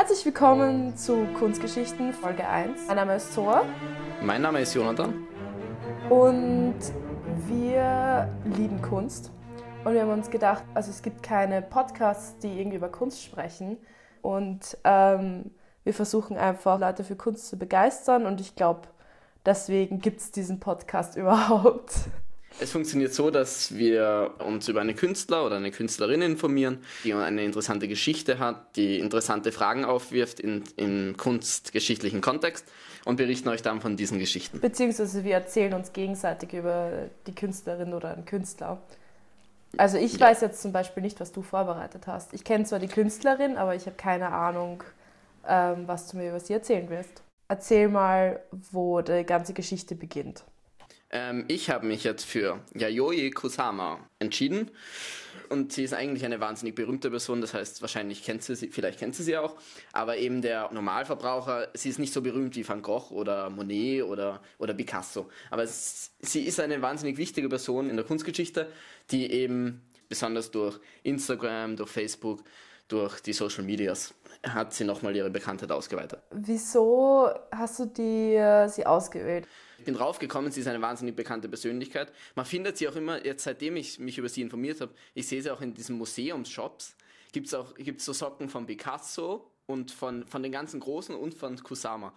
Herzlich willkommen zu Kunstgeschichten Folge 1. Mein Name ist Zora. Mein Name ist Jonathan. Und wir lieben Kunst. Und wir haben uns gedacht, also es gibt keine Podcasts, die irgendwie über Kunst sprechen. Und ähm, wir versuchen einfach, Leute für Kunst zu begeistern. Und ich glaube, deswegen gibt es diesen Podcast überhaupt. Es funktioniert so, dass wir uns über einen Künstler oder eine Künstlerin informieren, die eine interessante Geschichte hat, die interessante Fragen aufwirft in, im kunstgeschichtlichen Kontext und berichten euch dann von diesen Geschichten. Beziehungsweise wir erzählen uns gegenseitig über die Künstlerin oder einen Künstler. Also ich ja. weiß jetzt zum Beispiel nicht, was du vorbereitet hast. Ich kenne zwar die Künstlerin, aber ich habe keine Ahnung, ähm, was du mir über sie erzählen willst. Erzähl mal, wo die ganze Geschichte beginnt. Ähm, ich habe mich jetzt für Yayoi Kusama entschieden. Und sie ist eigentlich eine wahnsinnig berühmte Person, das heißt, wahrscheinlich kennt sie sie, vielleicht kennt sie sie auch, aber eben der Normalverbraucher, sie ist nicht so berühmt wie Van Gogh oder Monet oder, oder Picasso. Aber es, sie ist eine wahnsinnig wichtige Person in der Kunstgeschichte, die eben besonders durch Instagram, durch Facebook, durch die Social Medias hat sie nochmal ihre Bekanntheit ausgeweitet. Wieso hast du die, äh, sie ausgewählt? Ich bin draufgekommen, sie ist eine wahnsinnig bekannte Persönlichkeit. Man findet sie auch immer, jetzt seitdem ich mich über sie informiert habe, ich sehe sie auch in diesen Museumsshops, gibt es auch gibt's so Socken von Picasso und von, von den ganzen Großen und von Kusama.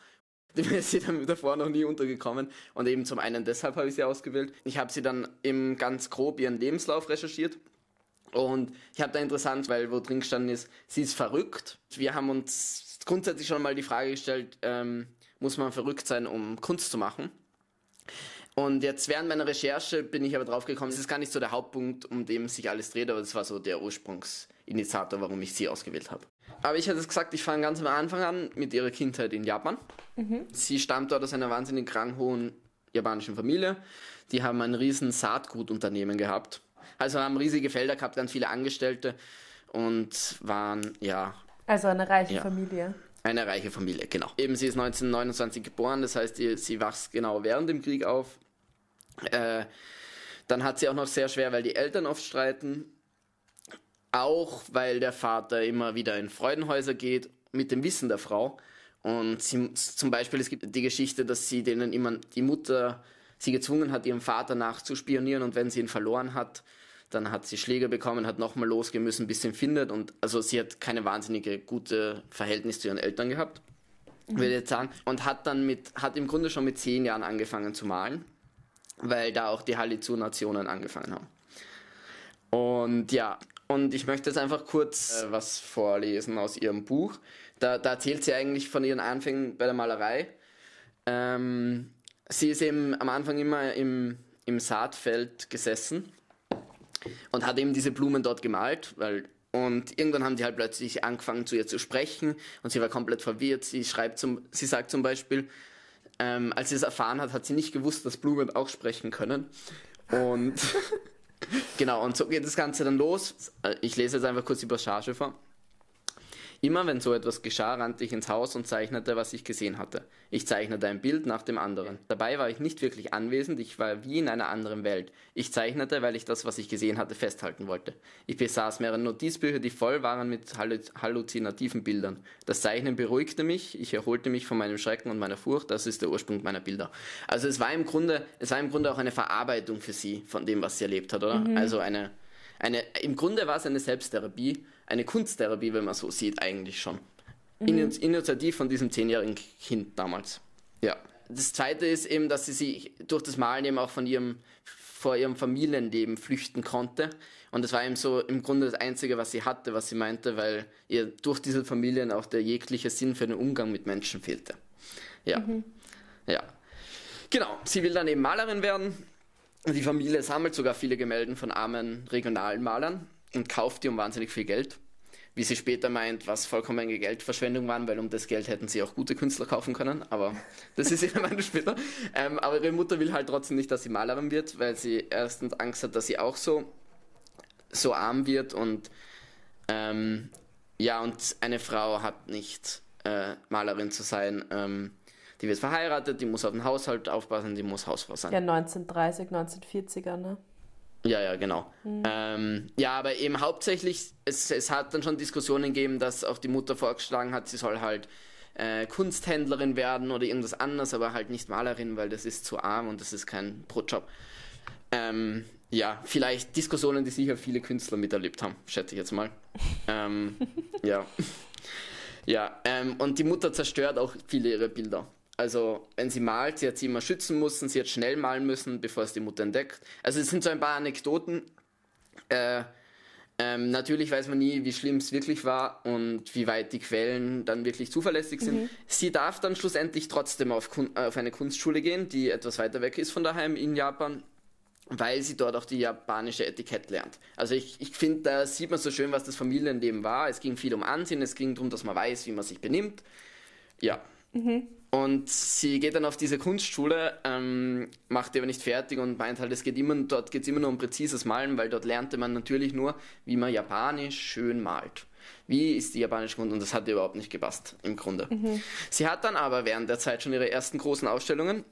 Dem ist sie dann davor noch nie untergekommen. Und eben zum einen deshalb habe ich sie ausgewählt. Ich habe sie dann im ganz grob ihren Lebenslauf recherchiert. Und ich habe da interessant, weil wo drin gestanden ist, sie ist verrückt. Wir haben uns grundsätzlich schon mal die Frage gestellt, ähm, muss man verrückt sein, um Kunst zu machen? Und jetzt während meiner Recherche bin ich aber drauf gekommen, es ist gar nicht so der Hauptpunkt, um dem sich alles dreht, aber das war so der Ursprungsinitiator, warum ich sie ausgewählt habe. Aber ich hatte es gesagt, ich fange ganz am Anfang an mit ihrer Kindheit in Japan. Mhm. Sie stammt dort aus einer wahnsinnig ranghohen japanischen Familie. Die haben ein riesen Saatgutunternehmen gehabt. Also haben riesige Felder gehabt, ganz viele Angestellte und waren, ja. Also eine reiche ja. Familie. Eine reiche Familie, genau. Eben, sie ist 1929 geboren, das heißt, sie, wächst genau während dem Krieg auf. Äh, dann hat sie auch noch sehr schwer, weil die Eltern oft streiten. Auch weil der Vater immer wieder in Freudenhäuser geht, mit dem Wissen der Frau. Und sie, zum Beispiel, es gibt die Geschichte, dass sie denen immer, die Mutter sie gezwungen hat, ihrem Vater nachzuspionieren und wenn sie ihn verloren hat, dann hat sie Schläge bekommen, hat nochmal losgehen müssen, bis sie ihn findet. Und also sie hat keine wahnsinnige gute Verhältnis zu ihren Eltern gehabt, mhm. würde ich jetzt sagen. Und hat dann mit, hat im Grunde schon mit zehn Jahren angefangen zu malen, weil da auch die Halluzinationen angefangen haben. Und ja, und ich möchte jetzt einfach kurz äh, was vorlesen aus ihrem Buch. Da, da, erzählt sie eigentlich von ihren Anfängen bei der Malerei. Ähm, sie ist eben am Anfang immer im, im Saatfeld gesessen und hat eben diese Blumen dort gemalt, weil und irgendwann haben die halt plötzlich angefangen zu ihr zu sprechen und sie war komplett verwirrt. Sie schreibt zum, sie sagt zum Beispiel, ähm, als sie es erfahren hat, hat sie nicht gewusst, dass Blumen auch sprechen können. Und genau, und so geht das Ganze dann los. Ich lese jetzt einfach kurz die Passage vor. Immer wenn so etwas geschah, rannte ich ins Haus und zeichnete, was ich gesehen hatte. Ich zeichnete ein Bild nach dem anderen. Dabei war ich nicht wirklich anwesend, ich war wie in einer anderen Welt. Ich zeichnete, weil ich das, was ich gesehen hatte, festhalten wollte. Ich besaß mehrere Notizbücher, die voll waren mit halluzinativen Bildern. Das Zeichnen beruhigte mich, ich erholte mich von meinem Schrecken und meiner Furcht, das ist der Ursprung meiner Bilder. Also es war im Grunde, es war im Grunde auch eine Verarbeitung für sie von dem, was sie erlebt hat, oder? Mhm. Also eine, eine, im Grunde war es eine Selbsttherapie, eine Kunsttherapie, wenn man so sieht, eigentlich schon. Mhm. Initiativ von diesem zehnjährigen Kind damals. Ja. Das zweite ist eben, dass sie sich durch das Malen eben auch von ihrem, vor ihrem Familienleben flüchten konnte. Und das war eben so im Grunde das Einzige, was sie hatte, was sie meinte, weil ihr durch diese Familien auch der jegliche Sinn für den Umgang mit Menschen fehlte. Ja. Mhm. Ja. Genau. Sie will dann eben Malerin werden. Die Familie sammelt sogar viele Gemälde von armen regionalen Malern und kauft die um wahnsinnig viel Geld. Wie sie später meint, was vollkommene Geldverschwendung waren, weil um das Geld hätten sie auch gute Künstler kaufen können. Aber das ist ihre Meinung später. Ähm, aber ihre Mutter will halt trotzdem nicht, dass sie Malerin wird, weil sie erstens Angst hat, dass sie auch so, so arm wird und ähm, ja, und eine Frau hat nicht äh, Malerin zu sein. Ähm, die wird verheiratet, die muss auf den Haushalt aufpassen, die muss Hausfrau sein. Ja, 1930, 1940er, ne? Ja, ja, genau. Mhm. Ähm, ja, aber eben hauptsächlich, es, es hat dann schon Diskussionen gegeben, dass auch die Mutter vorgeschlagen hat, sie soll halt äh, Kunsthändlerin werden oder irgendwas anderes, aber halt nicht Malerin, weil das ist zu arm und das ist kein Brotjob. Ähm, ja, vielleicht Diskussionen, die sicher viele Künstler miterlebt haben, schätze ich jetzt mal. ähm, ja. Ja, ähm, und die Mutter zerstört auch viele ihrer Bilder. Also, wenn sie malt, sie hat sie immer schützen müssen, sie hat schnell malen müssen, bevor es die Mutter entdeckt. Also, es sind so ein paar Anekdoten. Äh, ähm, natürlich weiß man nie, wie schlimm es wirklich war und wie weit die Quellen dann wirklich zuverlässig sind. Mhm. Sie darf dann schlussendlich trotzdem auf, auf, eine Kunstschule gehen, die etwas weiter weg ist von daheim in Japan, weil sie dort auch die japanische Etikett lernt. Also ich, ich finde, da sieht man so schön, was das Familienleben war. Es ging viel um Ansehen, es ging darum, dass man weiß, wie man sich benimmt. Ja. Mhm. Und sie geht dann auf diese Kunstschule, ähm, macht die aber nicht fertig und meint halt, es geht immer, dort geht es immer nur um präzises Malen, weil dort lernte man natürlich nur, wie man japanisch schön malt. Wie ist die japanische Kunst? Und das hat ihr überhaupt nicht gepasst, im Grunde. Mhm. Sie hat dann aber während der Zeit schon ihre ersten großen Ausstellungen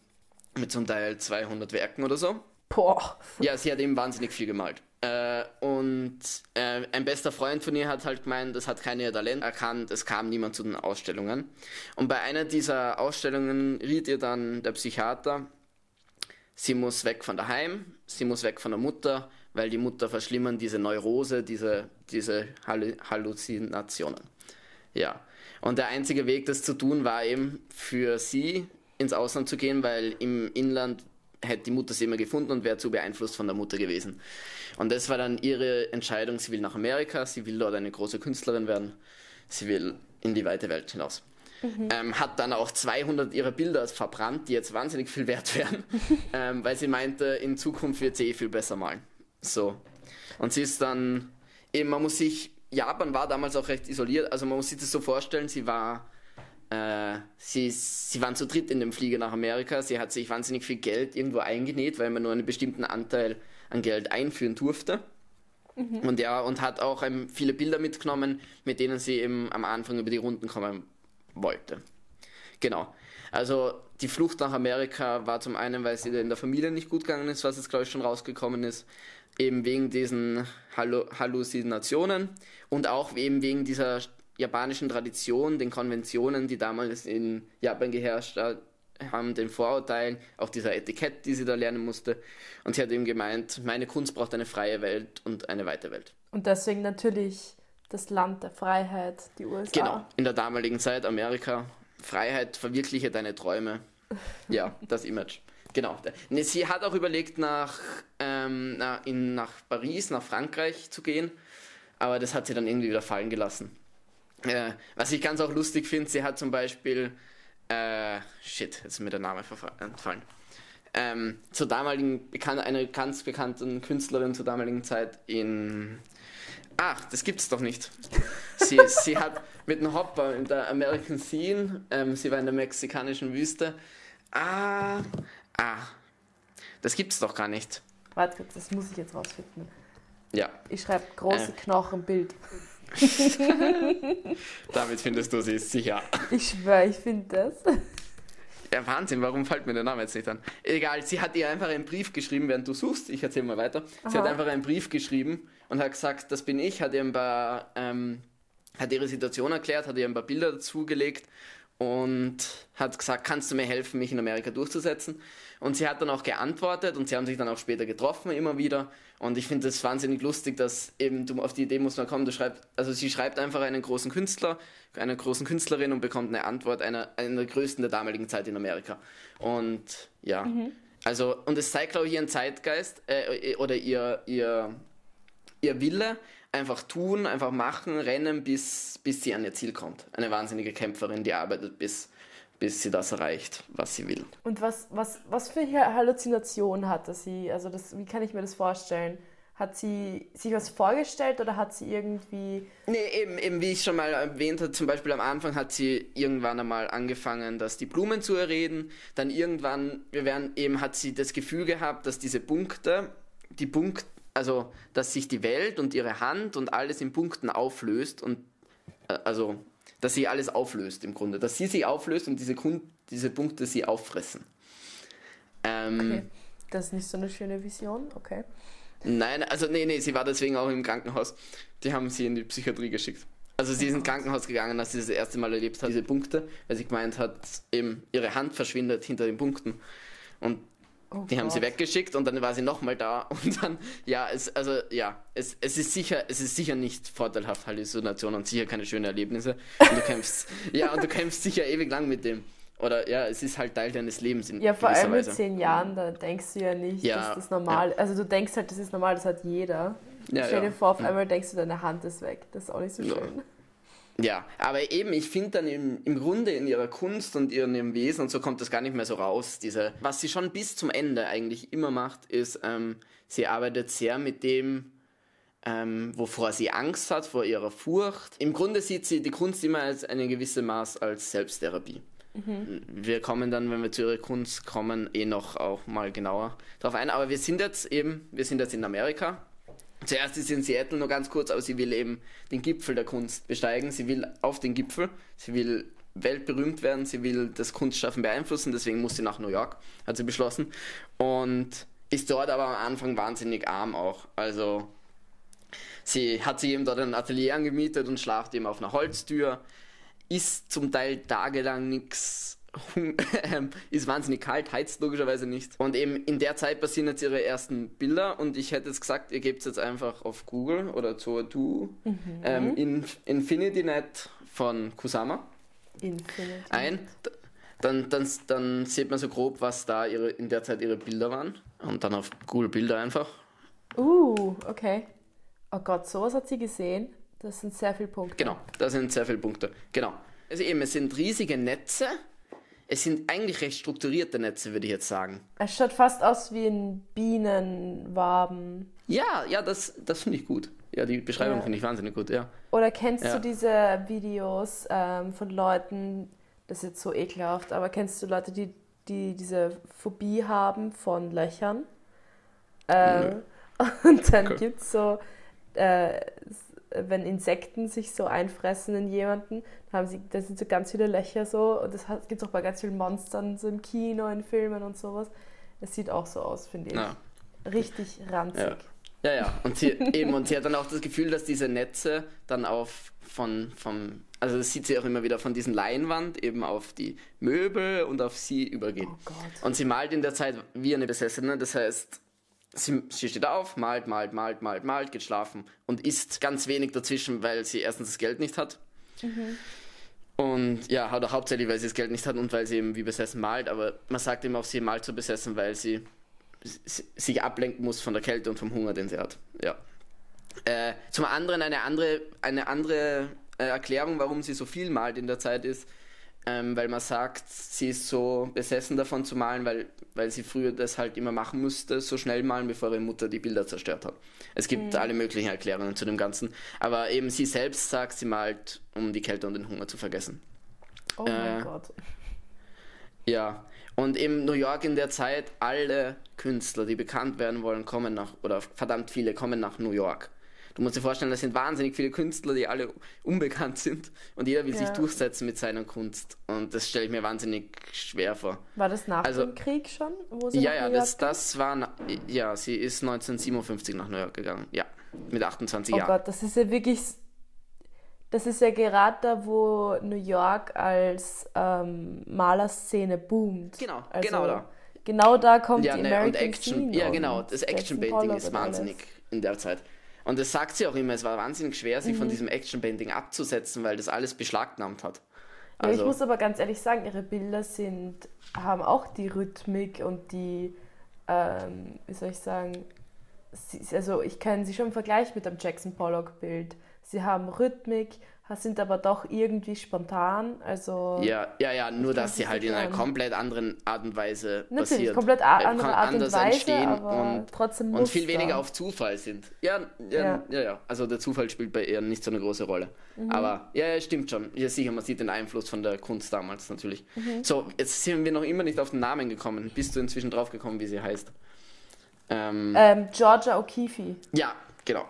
mit zum Teil 200 Werken oder so. Boah. Ja, sie hat eben wahnsinnig viel gemalt. Äh, und äh, ein bester Freund von ihr hat halt gemeint, das hat keine Talent erkannt, es kam niemand zu den Ausstellungen. Und bei einer dieser Ausstellungen riet ihr dann der Psychiater, sie muss weg von daheim, sie muss weg von der Mutter, weil die Mutter verschlimmern diese Neurose, diese, diese Halluzinationen. Ja. Und der einzige Weg, das zu tun, war eben für sie ins Ausland zu gehen, weil im Inland hätte die Mutter sie immer gefunden und wäre zu beeinflusst von der Mutter gewesen. Und das war dann ihre Entscheidung. Sie will nach Amerika, sie will dort eine große Künstlerin werden, sie will in die weite Welt hinaus. Mhm. Ähm, hat dann auch 200 ihrer Bilder verbrannt, die jetzt wahnsinnig viel wert wären, ähm, weil sie meinte, in Zukunft wird sie eh viel besser malen. So. Und sie ist dann, eben, man muss sich, Japan war damals auch recht isoliert, also man muss sich das so vorstellen, sie war äh, sie, sie waren zu dritt in dem Flieger nach Amerika. Sie hat sich wahnsinnig viel Geld irgendwo eingenäht, weil man nur einen bestimmten Anteil an Geld einführen durfte. Mhm. Und ja, und hat auch ähm, viele Bilder mitgenommen, mit denen sie eben am Anfang über die Runden kommen wollte. Genau. Also die Flucht nach Amerika war zum einen, weil sie in der Familie nicht gut gegangen ist, was jetzt glaube ich schon rausgekommen ist, eben wegen diesen Halluzinationen und auch eben wegen dieser japanischen Tradition, den Konventionen, die damals in Japan geherrscht haben, den Vorurteilen, auch dieser Etikett, die sie da lernen musste. Und sie hat eben gemeint, meine Kunst braucht eine freie Welt und eine weite Welt. Und deswegen natürlich das Land der Freiheit, die USA. Genau, in der damaligen Zeit Amerika. Freiheit, verwirkliche deine Träume. Ja, das Image. Genau. Sie hat auch überlegt, nach, ähm, nach, in, nach Paris, nach Frankreich zu gehen, aber das hat sie dann irgendwie wieder fallen gelassen. Äh, was ich ganz auch lustig finde, sie hat zum Beispiel, äh, shit, jetzt ist mir der Name entfallen. Ähm, zur damaligen, eine ganz bekannten Künstlerin zur damaligen Zeit in. Ach, das gibt's doch nicht. Sie, sie hat mit einem Hopper in der American Scene, ähm, sie war in der mexikanischen Wüste. Ah, ah, das gibt's doch gar nicht. Warte, das muss ich jetzt rausfinden. Ja. Ich schreibe große äh. Knochenbild. Damit findest du sie sicher. Ich schwöre, ich finde das. Ja, Wahnsinn, warum fällt mir der Name jetzt nicht an? Egal, sie hat ihr einfach einen Brief geschrieben, während du suchst. Ich erzähle mal weiter. Aha. Sie hat einfach einen Brief geschrieben und hat gesagt, das bin ich, hat ihr ein paar, ähm, hat ihre Situation erklärt, hat ihr ein paar Bilder dazugelegt und hat gesagt, kannst du mir helfen, mich in Amerika durchzusetzen? Und sie hat dann auch geantwortet und sie haben sich dann auch später getroffen, immer wieder. Und ich finde es wahnsinnig lustig, dass eben du auf die Idee musst man kommen, du schreibst, also sie schreibt einfach einen großen Künstler, einer großen Künstlerin und bekommt eine Antwort einer, einer der größten der damaligen Zeit in Amerika. Und ja, mhm. also, und es zeigt, glaube ich, ihren Zeitgeist äh, oder ihr, ihr, ihr Wille, einfach tun, einfach machen, rennen, bis, bis sie an ihr Ziel kommt. Eine wahnsinnige Kämpferin, die arbeitet, bis, bis sie das erreicht, was sie will. Und was, was, was für Halluzinationen hatte sie? Also das, wie kann ich mir das vorstellen? Hat sie sich was vorgestellt oder hat sie irgendwie. Nee, eben, eben wie ich schon mal erwähnt habe, zum Beispiel am Anfang hat sie irgendwann einmal angefangen, dass die Blumen zu erreden. Dann irgendwann, wir werden eben, hat sie das Gefühl gehabt, dass diese Punkte, die Punkte, also dass sich die Welt und ihre Hand und alles in Punkten auflöst und äh, also dass sie alles auflöst im Grunde, dass sie sie auflöst und diese, Kund diese Punkte sie auffressen. Ähm, okay. Das ist nicht so eine schöne Vision, okay. Nein, also nee, nee, sie war deswegen auch im Krankenhaus. Die haben sie in die Psychiatrie geschickt. Also sie ist ins Krankenhaus gegangen, als sie das erste Mal erlebt hat, diese Punkte, weil sie gemeint hat, eben ihre Hand verschwindet hinter den Punkten. Und Oh die haben sie weggeschickt und dann war sie nochmal da und dann, ja, es, also ja, es, es ist sicher, es ist sicher nicht vorteilhaft, Halluzination und sicher keine schönen Erlebnisse. Und du kämpfst, ja, und du kämpfst sicher ewig lang mit dem. Oder ja, es ist halt Teil deines Lebens in Ja, vor allem mit Weise. zehn Jahren, da denkst du ja nicht, Ja, dass das normal Also du denkst halt, das ist normal, das hat jeder. Ja, Stell dir ja. vor, auf einmal denkst du, deine Hand ist weg. Das ist auch nicht so Ja. schön. Ja, aber eben, ich finde dann im, im Grunde in ihrer Kunst und in ihrem Wesen und so kommt das gar nicht mehr so raus. Diese, was sie schon bis zum Ende eigentlich immer macht, ist, ähm, sie arbeitet sehr mit dem, ähm, wovor sie Angst hat, vor ihrer Furcht. Im Grunde sieht sie die Kunst immer als eine gewisse Maß als Selbsttherapie. Wir kommen dann, wenn wir zu ihrer Kunst kommen, eh noch auch mal genauer drauf ein. Aber wir sind jetzt eben, wir sind jetzt in Amerika. Zuerst ist sie in Seattle nur ganz kurz, aber sie will eben den Gipfel der Kunst besteigen. Sie will auf den Gipfel, sie will weltberühmt werden, sie will das Kunstschaffen beeinflussen, deswegen muss sie nach New York, hat sie beschlossen. Und ist dort aber am Anfang wahnsinnig arm auch. Also sie hat sich eben dort ein Atelier angemietet und schlaft eben auf einer Holztür, isst zum Teil tagelang nichts. ist wahnsinnig kalt, heizt logischerweise nicht. Und eben in der Zeit passieren jetzt ihre ersten Bilder und ich hätte jetzt gesagt, ihr gebt jetzt einfach auf Google oder Zoatu ähm, in, InfinityNet von Kusama Infinite. ein. Dann, dann, dann sieht man so grob, was da ihre, in der Zeit ihre Bilder waren. Und dann auf Google Bilder einfach. Uh, okay. Oh Gott, sowas hat sie gesehen. Das sind sehr viele Punkte. Genau, da sind sehr viele Punkte. Genau. Also eben, es sind riesige Netze. Es sind eigentlich recht strukturierte Netze, würde ich jetzt sagen. Es schaut fast aus wie ein Bienenwaben. Ja, ja, das, das finde ich gut. Ja, die Beschreibung Ja. finde ich wahnsinnig gut, ja. Oder kennst Ja. du diese Videos ähm, von Leuten, das ist jetzt so ekelhaft, aber kennst du Leute, die, die diese Phobie haben von Löchern? Ähm, und dann Okay. gibt es so, äh, wenn Insekten sich so einfressen in jemanden, dann haben sie, da sind so ganz viele Löcher so und das gibt es auch bei ganz vielen Monstern, so im Kino, in Filmen und sowas. Es sieht auch so aus, finde ich. Ja. Richtig ranzig. Ja. Ja, ja. Und sie, eben, und sie hat dann auch das Gefühl, dass diese Netze dann auf von, vom, also das sieht sie auch immer wieder von diesen Leinwand eben auf die Möbel und auf sie übergehen. Oh Gott. Und sie malt in der Zeit wie eine Besessene, das heißt, sie, sie steht auf, malt, malt, malt, malt, malt, geht schlafen und isst ganz wenig dazwischen, weil sie erstens das Geld nicht hat. Und ja, oder hauptsächlich, weil sie das Geld nicht hat und weil sie eben wie besessen malt, aber man sagt eben auch, sie malt so besessen, weil sie s- sich ablenken muss von der Kälte und vom Hunger, den sie hat. Ja. Äh, zum anderen eine andere, eine andere äh, Erklärung, warum sie so viel malt in der Zeit ist, ähm, weil man sagt, sie ist so besessen davon zu malen, weil, weil sie früher das halt immer machen musste, so schnell malen, bevor ihre Mutter die Bilder zerstört hat. Es gibt alle möglichen Erklärungen zu dem Ganzen, aber eben sie selbst sagt, sie malt, um die Kälte und den Hunger zu vergessen. Oh mein Äh, Gott. Ja, und in New York in der Zeit, alle Künstler, die bekannt werden wollen, kommen nach, oder verdammt viele kommen nach New York. Du musst dir vorstellen, das sind wahnsinnig viele Künstler, die alle unbekannt sind und jeder will sich Ja. durchsetzen mit seiner Kunst. Und das stelle ich mir wahnsinnig schwer vor. War das nach also- dem Krieg schon? Wo sie Ja, ja, das, das war, ja, sie ist 1957 nach New York gegangen. Ja, mit 28 Oh Jahren. Gott, das ist ja wirklich. Das ist ja gerade da, wo New York als ähm, Malerszene boomt. Genau, Also, genau da. Genau da kommt Ja, die ne, American und Action, Scene ja genau, das Jackson Action Painting Pollock ist und alles. wahnsinnig in der Zeit. Und das sagt sie auch immer, es war wahnsinnig schwer, sich Mhm. von diesem Action Painting abzusetzen, weil das alles beschlagnahmt hat. Ja, ich Also, muss aber ganz ehrlich sagen, ihre Bilder sind, haben auch die Rhythmik und die, ähm, wie soll ich sagen, sie, also ich kenne sie schon im Vergleich mit dem Jackson Pollock Bild. Sie haben Rhythmik, sind aber doch irgendwie spontan, also ja, ja, ja, nur dass sie halt in einer komplett anderen Art und Weise natürlich passiert. komplett andere Art und anders Weise, entstehen und, trotzdem und viel weniger auf Zufall sind. Ja, ja, Ja. ja, ja, Also der Zufall spielt bei ihr nicht so eine große Rolle. Mhm. Aber ja, ja, stimmt schon. Ja, sicher, man sieht den Einfluss von der Kunst damals natürlich. Mhm. So, jetzt sind wir noch immer nicht auf den Namen gekommen. Bist du inzwischen drauf gekommen, wie sie heißt? Ähm, Ähm, Georgia O'Keeffe. Ja, genau.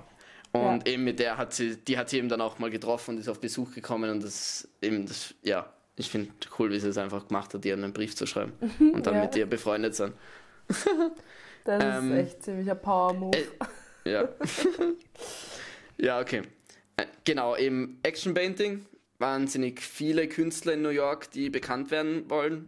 Und eben mit der hat sie, die hat sie eben dann auch mal getroffen und ist auf Besuch gekommen und das eben das, ja, ich finde cool, wie sie es einfach gemacht hat, ihr einen Brief zu schreiben und dann Ja. mit ihr befreundet sein. Das Ähm, ist echt ziemlicher Power-Move. Äh, Ja. ja, okay. Äh, genau, im Action Painting wahnsinnig viele Künstler in New York, die bekannt werden wollen.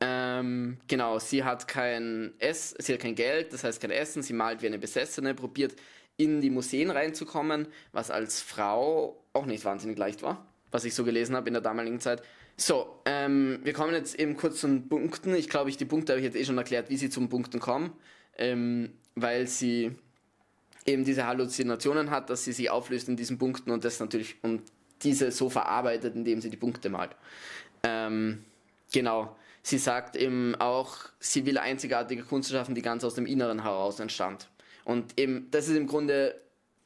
Ähm, genau, sie hat kein Ess, sie hat kein Geld, das heißt kein Essen, sie malt wie eine Besessene, probiert in die Museen reinzukommen, was als Frau auch nicht wahnsinnig leicht war, was ich so gelesen habe in der damaligen Zeit. So, ähm, wir kommen jetzt eben kurz zu den Punkten. Ich glaube, ich die Punkte habe ich jetzt eh schon erklärt, wie sie zum Punkten kommen, ähm, weil sie eben diese Halluzinationen hat, dass sie sich auflöst in diesen Punkten und das natürlich und diese so verarbeitet, indem sie die Punkte malt. Ähm, genau. Sie sagt eben auch, sie will einzigartige Kunst schaffen, die ganz aus dem Inneren heraus entstand. Und eben, das ist im Grunde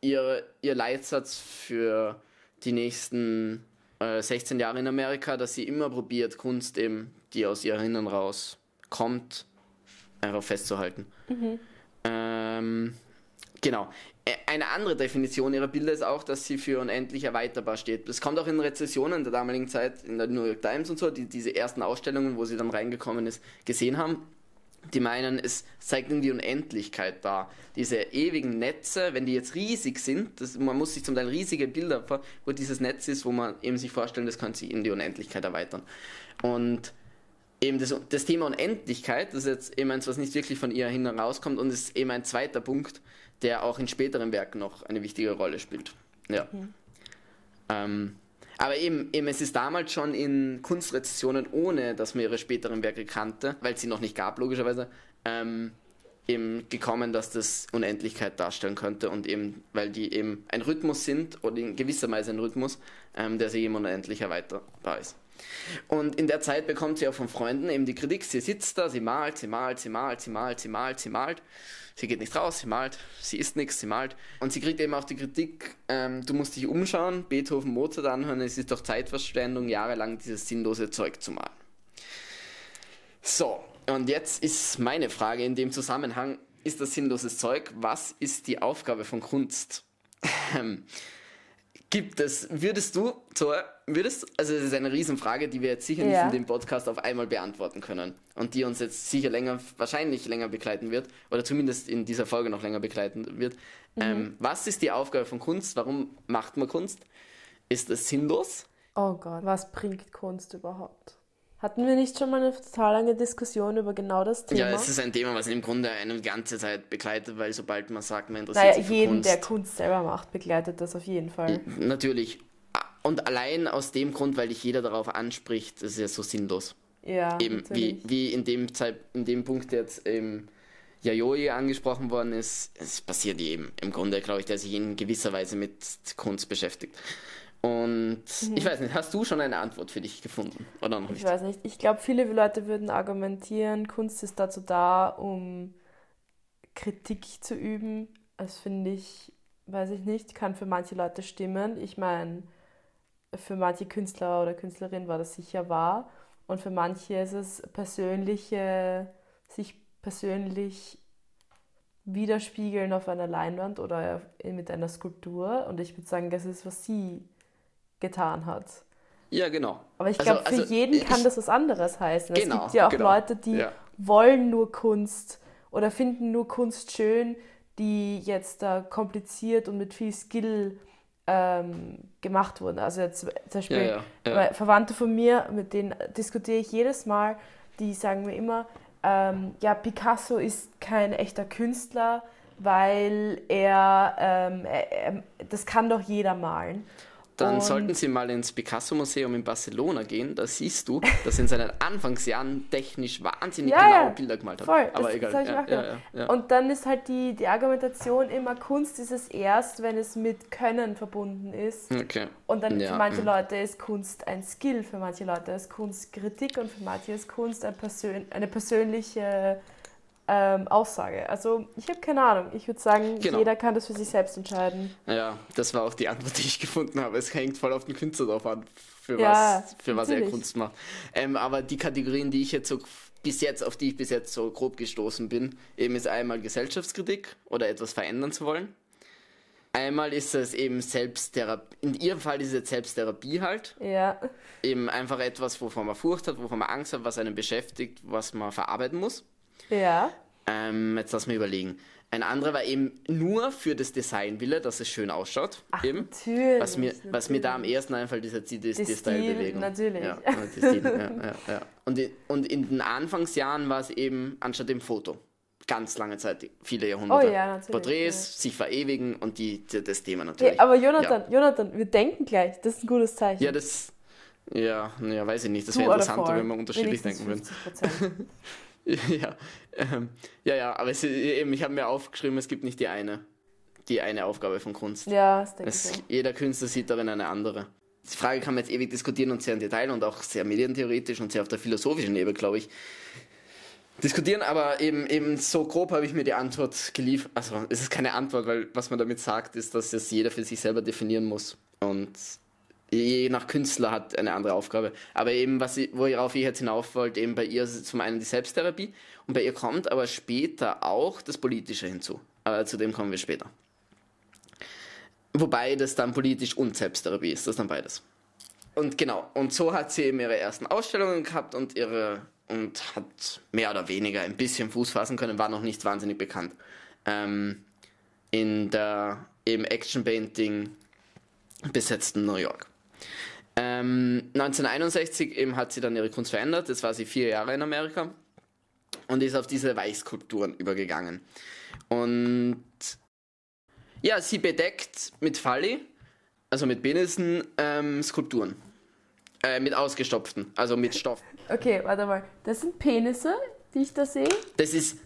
ihr, ihr Leitsatz für die nächsten äh, 16 Jahre in Amerika, dass sie immer probiert, Kunst eben, die aus ihr Inneren raus kommt, einfach festzuhalten. Mhm. Ähm, genau. Eine andere Definition ihrer Bilder ist auch, dass sie für unendlich erweiterbar steht. Das kommt auch in Rezessionen der damaligen Zeit, in der New York Times und so, die diese ersten Ausstellungen, wo sie dann reingekommen ist, gesehen haben. Die meinen, es zeigt irgendwie Unendlichkeit da. Diese ewigen Netze, wenn die jetzt riesig sind, das, man muss sich zum Teil riesige Bilder, wo dieses Netz ist, wo man eben sich vorstellen, das kann sich in die Unendlichkeit erweitern. Und eben das, das Thema Unendlichkeit, das ist jetzt eben eins, was nicht wirklich von ihr hin herauskommt und ist eben ein zweiter Punkt, der auch in späteren Werken noch eine wichtige Rolle spielt. Ja. Mhm. Ähm, aber eben, eben, es ist damals schon in Kunstrezessionen, ohne dass man ihre späteren Werke kannte, weil es sie noch nicht gab, logischerweise, ähm, eben gekommen, dass das Unendlichkeit darstellen könnte und eben, weil die eben ein Rhythmus sind oder in gewisser Weise ein Rhythmus, ähm, der sich eben unendlich erweiterbar ist. Und in der Zeit bekommt sie auch von Freunden eben die Kritik, sie sitzt da, sie malt, sie malt, sie malt, sie malt, sie malt, sie malt. Sie geht nicht raus, sie malt, sie isst nichts, sie malt. Und sie kriegt eben auch die Kritik, ähm, du musst dich umschauen, Beethoven, Mozart anhören, es ist doch Zeitverschwendung, jahrelang dieses sinnlose Zeug zu malen. So, und jetzt ist meine Frage in dem Zusammenhang, ist das sinnloses Zeug? Was ist die Aufgabe von Kunst? Gibt es, würdest du, Thor, würdest, also das ist eine Riesenfrage, die wir jetzt sicher ja. nicht in dem Podcast auf einmal beantworten können und die uns jetzt sicher länger, wahrscheinlich länger begleiten wird oder zumindest in dieser Folge noch länger begleiten wird. Mhm. Ähm, was ist die Aufgabe von Kunst? Warum macht man Kunst? Ist es sinnlos? Oh Gott, was bringt Kunst überhaupt? Hatten wir nicht schon mal eine total lange Diskussion über genau das Thema? Ja, es ist ein Thema, was im Grunde eine ganze Zeit begleitet, weil sobald man sagt, man interessiert naja, sich für jeden, Kunst... der Kunst selber macht, begleitet das auf jeden Fall. Natürlich. Und allein aus dem Grund, weil dich jeder darauf anspricht, ist es ja so sinnlos. Ja, Eben, wie, wie in dem, Zeit, in dem Punkt jetzt ähm, Yayoi angesprochen worden ist, es passiert jedem im Grunde, glaube ich, der sich in gewisser Weise mit Kunst beschäftigt. Und mhm. ich weiß nicht, hast du schon eine Antwort für dich gefunden oder noch nicht? Ich weiß nicht. Ich glaube, viele Leute würden argumentieren, Kunst ist dazu da, um Kritik zu üben. Das finde ich, weiß ich nicht, kann für manche Leute stimmen. Ich meine, für manche Künstler oder Künstlerin war das sicher wahr. Und für manche ist es persönliche, sich persönlich widerspiegeln auf einer Leinwand oder mit einer Skulptur. Und ich würde sagen, das ist, was sie getan hat. Ja, genau. Aber ich glaube, also, für also jeden ich, kann das was anderes heißen. Genau, es gibt ja auch genau, Leute, die ja. wollen nur Kunst oder finden nur Kunst schön, die jetzt da kompliziert und mit viel Skill ähm, gemacht wurden. Also jetzt zum Beispiel ja, ja, Verwandte von mir, mit denen diskutiere ich jedes Mal, die sagen mir immer, ähm, ja, Picasso ist kein echter Künstler, weil er, ähm, er, er, das kann doch jeder malen. Dann und sollten Sie mal ins Picasso-Museum in Barcelona gehen. Da siehst du, dass er in seinen Anfangsjahren technisch wahnsinnig ja, genaue Bilder gemalt hat. Voll, Aber das, egal. Das ja, ja, und dann ist halt die, die Argumentation immer, Kunst ist es erst, wenn es mit Können verbunden ist. Okay. Und dann für manche Leute ist Kunst ein Skill, für manche Leute ist Kunst Kritik und für manche ist Kunst ein Persön eine persönliche ähm, Aussage. Also ich habe keine Ahnung. Ich würde sagen, genau. jeder kann das für sich selbst entscheiden. Ja, das war auch die Antwort, die ich gefunden habe. Es hängt voll auf den Künstler drauf an, für ja, was, für was er Kunst macht. Ähm, aber die Kategorien, die ich jetzt so bis jetzt, auf die ich bis jetzt so grob gestoßen bin, eben ist einmal Gesellschaftskritik oder etwas verändern zu wollen. Einmal ist es eben Selbsttherapie, in ihrem Fall ist es jetzt Selbsttherapie halt. Ja. Eben einfach etwas, wovon man Furcht hat, wovon man Angst hat, was einen beschäftigt, was man verarbeiten muss. Ja. Ähm, jetzt lass mir überlegen. Ein anderer war eben nur für das Designwille, dass es schön ausschaut. Ach, eben. natürlich. Was mir, was mir da am natürlich. ersten einfällt, ist jetzt die, die, Die die Style-Bewegung. natürlich. Ja, die Stil, ja, ja. Und, in, und in den Anfangsjahren war es eben anstatt dem Foto. Ganz lange Zeit, viele Jahrhunderte. Oh ja, natürlich, Porträts, sich verewigen und die, das Thema natürlich. aber Jonathan, Jonathan, wir denken gleich. Das ist ein gutes Zeichen. Ja, das. Ja, ja, weiß ich nicht. Das wäre interessanter, wenn wir unterschiedlich denken würden. 50%. Ja, ähm, ja, ja, aber es, eben, ich habe mir aufgeschrieben, es gibt nicht die eine, die eine Aufgabe von Kunst. ja, das denke ich. Es, auch. jeder Künstler sieht darin eine andere. Die Frage kann man jetzt ewig diskutieren und sehr im Detail und auch sehr medientheoretisch und sehr auf der philosophischen Ebene, glaube ich, diskutieren, aber eben, eben so grob habe ich mir die Antwort geliefert. Also es ist keine Antwort, weil was man damit sagt, ist, dass es jeder für sich selber definieren muss. Und je nach Künstler hat eine andere Aufgabe. Aber eben, was ich, worauf ich jetzt hinauf wollte, eben bei ihr ist zum einen die Selbsttherapie und bei ihr kommt aber später auch das Politische hinzu. Aber zu dem kommen wir später. Wobei das dann politisch und Selbsttherapie ist, das dann beides. Und genau, und so hat sie eben ihre ersten Ausstellungen gehabt und ihre und hat mehr oder weniger ein bisschen Fuß fassen können, war noch nicht wahnsinnig bekannt. Ähm, in der eben Action Painting besetzten New York. Ähm, 1961 eben hat sie dann ihre Kunst verändert, jetzt war sie vier Jahre in Amerika und ist auf diese Weichskulpturen übergegangen. Und ja, sie bedeckt mit Falli, also mit Penissen, ähm, Skulpturen. Äh, mit ausgestopften, also mit Stoff. Okay, warte mal. Das sind Penisse, die ich da sehe. Das ist.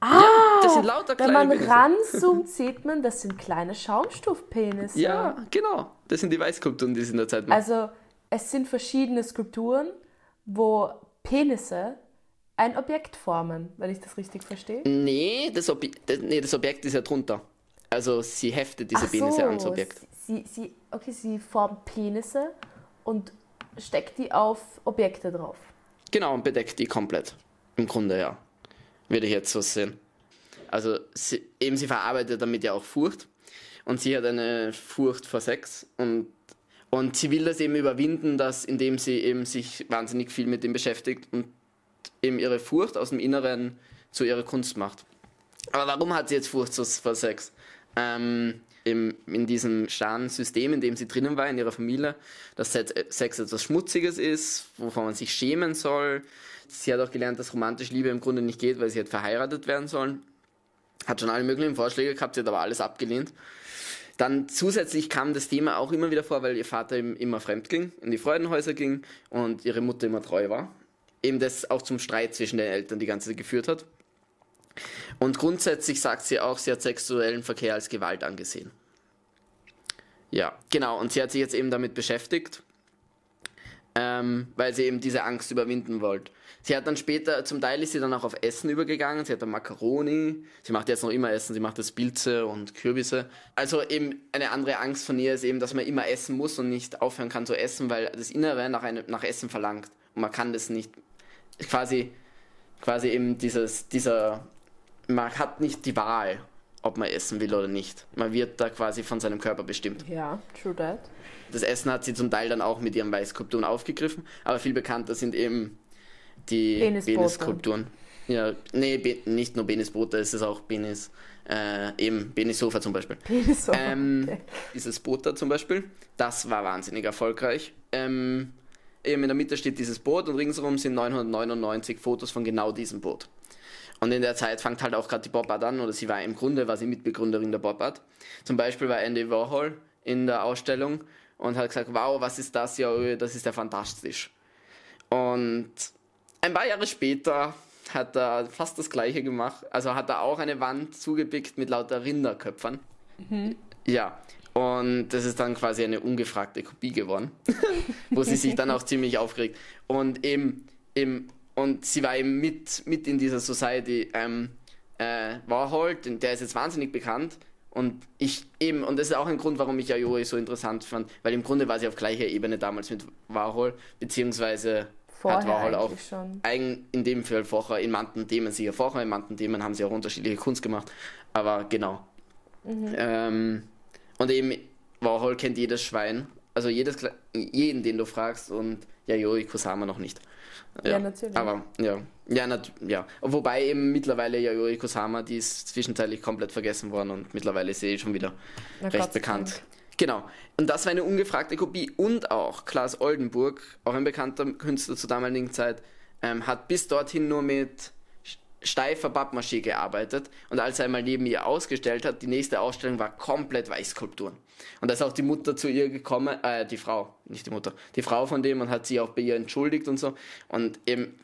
Ah, ja, das sind lauter Wenn kleine man Penisse. ranzoomt, sieht man, das sind kleine Schaumstoffpenisse. Ja, genau. Das sind die Weißskulpturen, die sie in der Zeit machen. Also, es sind verschiedene Skulpturen, wo Penisse ein Objekt formen, wenn ich das richtig verstehe. nee, das das, nee, das Objekt ist ja drunter. Also sie heftet diese Ach Penisse ans Objekt. Sie, sie, okay, sie formt Penisse und steckt die auf Objekte drauf. Genau, und bedeckt die komplett. Im Grunde, ja. Würde ich jetzt so sehen. Also, sie, eben sie verarbeitet damit ja auch Furcht. Und sie hat eine Furcht vor Sex. Und, und sie will das eben überwinden, dass, indem sie eben sich wahnsinnig viel mit dem beschäftigt und eben ihre Furcht aus dem Inneren zu ihrer Kunst macht. Aber warum hat sie jetzt Furcht vor Sex? Ähm, im, in diesem starren System, in dem sie drinnen war, in ihrer Familie, dass Sex Sex etwas Schmutziges ist, wovon man sich schämen soll. Sie hat auch gelernt, dass romantische Liebe im Grunde nicht geht, weil sie hat verheiratet werden sollen. Hat schon alle möglichen Vorschläge gehabt, sie hat aber alles abgelehnt. Dann zusätzlich kam das Thema auch immer wieder vor, weil ihr Vater immer fremd ging, in die Freudenhäuser ging und ihre Mutter immer treu war. Eben das auch zum Streit zwischen den Eltern die ganze Zeit geführt hat. Und grundsätzlich sagt sie auch, sie hat sexuellen Verkehr als Gewalt angesehen. Ja, genau. Und sie hat sich jetzt eben damit beschäftigt, ähm, weil sie eben diese Angst überwinden wollte. Sie hat dann später, zum Teil ist sie dann auch auf Essen übergegangen. Sie hat dann Macaroni. Sie macht jetzt noch immer Essen. Sie macht jetzt Pilze und Kürbisse. Also eben eine andere Angst von ihr ist eben, dass man immer essen muss und nicht aufhören kann zu essen, weil das Innere nach, einem, nach Essen verlangt. Und man kann das nicht, quasi, quasi eben dieses, dieser, man hat nicht die Wahl, ob man essen will oder nicht. Man wird da quasi von seinem Körper bestimmt. Ja, true that. Das Essen hat sie zum Teil dann auch mit ihren Weißskulpturen aufgegriffen, aber viel bekannter sind eben die. Penis-Skulpturen. Ja, nee, Be nicht nur Penisboote, es ist auch Penis, äh, eben Penissofa zum Beispiel. Penis. Ähm, okay. Dieses Boot da zum Beispiel, das war wahnsinnig erfolgreich. Ähm, eben in der Mitte steht dieses Boot und ringsherum sind 999 Fotos von genau diesem Boot. Und in der Zeit fängt halt auch gerade die Pop Art an, oder sie war im Grunde war sie Mitbegründerin der Pop Art. Zum Beispiel war Andy Warhol in der Ausstellung und hat gesagt, wow, was ist das? Ja, das ist ja fantastisch. Und ein paar Jahre später hat er fast das gleiche gemacht. Also hat er auch eine Wand zugepickt mit lauter Rinderköpfern. Ja. Und das ist dann quasi eine ungefragte Kopie geworden, wo sie sich dann auch ziemlich aufgeregt. Und eben, eben und sie war eben mit, mit in dieser Society. Ähm, äh, Warhol, den- der ist jetzt wahnsinnig bekannt. Und ich eben, und das ist auch ein Grund, warum ich Yayoi so interessant fand, weil im Grunde war sie auf gleicher Ebene damals mit Warhol, beziehungsweise Vorher hat Warhol auch schon. eigen, in dem Fall vorher, in manchen Themen sicher vorher, in manchen Themen haben sie auch unterschiedliche Kunst gemacht. Aber genau. Mhm. Ähm, und eben, Warhol kennt jedes Schwein. also jedes, jeden, den du fragst und Yayoi Kusama noch nicht. Ja, ja natürlich. Aber ja, ja, nat ja. Wobei eben mittlerweile Yayoi Kusama, die ist zwischenzeitlich komplett vergessen worden und mittlerweile ist sie schon wieder Na recht Gott bekannt. Genau. Und das war eine ungefragte Kopie. Und auch Klaas Oldenburg, auch ein bekannter Künstler zur damaligen Zeit, ähm, hat bis dorthin nur mit steifer Pappmaché gearbeitet und als er einmal neben ihr ausgestellt hat, die nächste Ausstellung war komplett Weichskulpturen. Und da ist auch die Mutter zu ihr gekommen, äh, die Frau, nicht die Mutter, die Frau von dem und hat sie auch bei ihr entschuldigt und so. Und eben,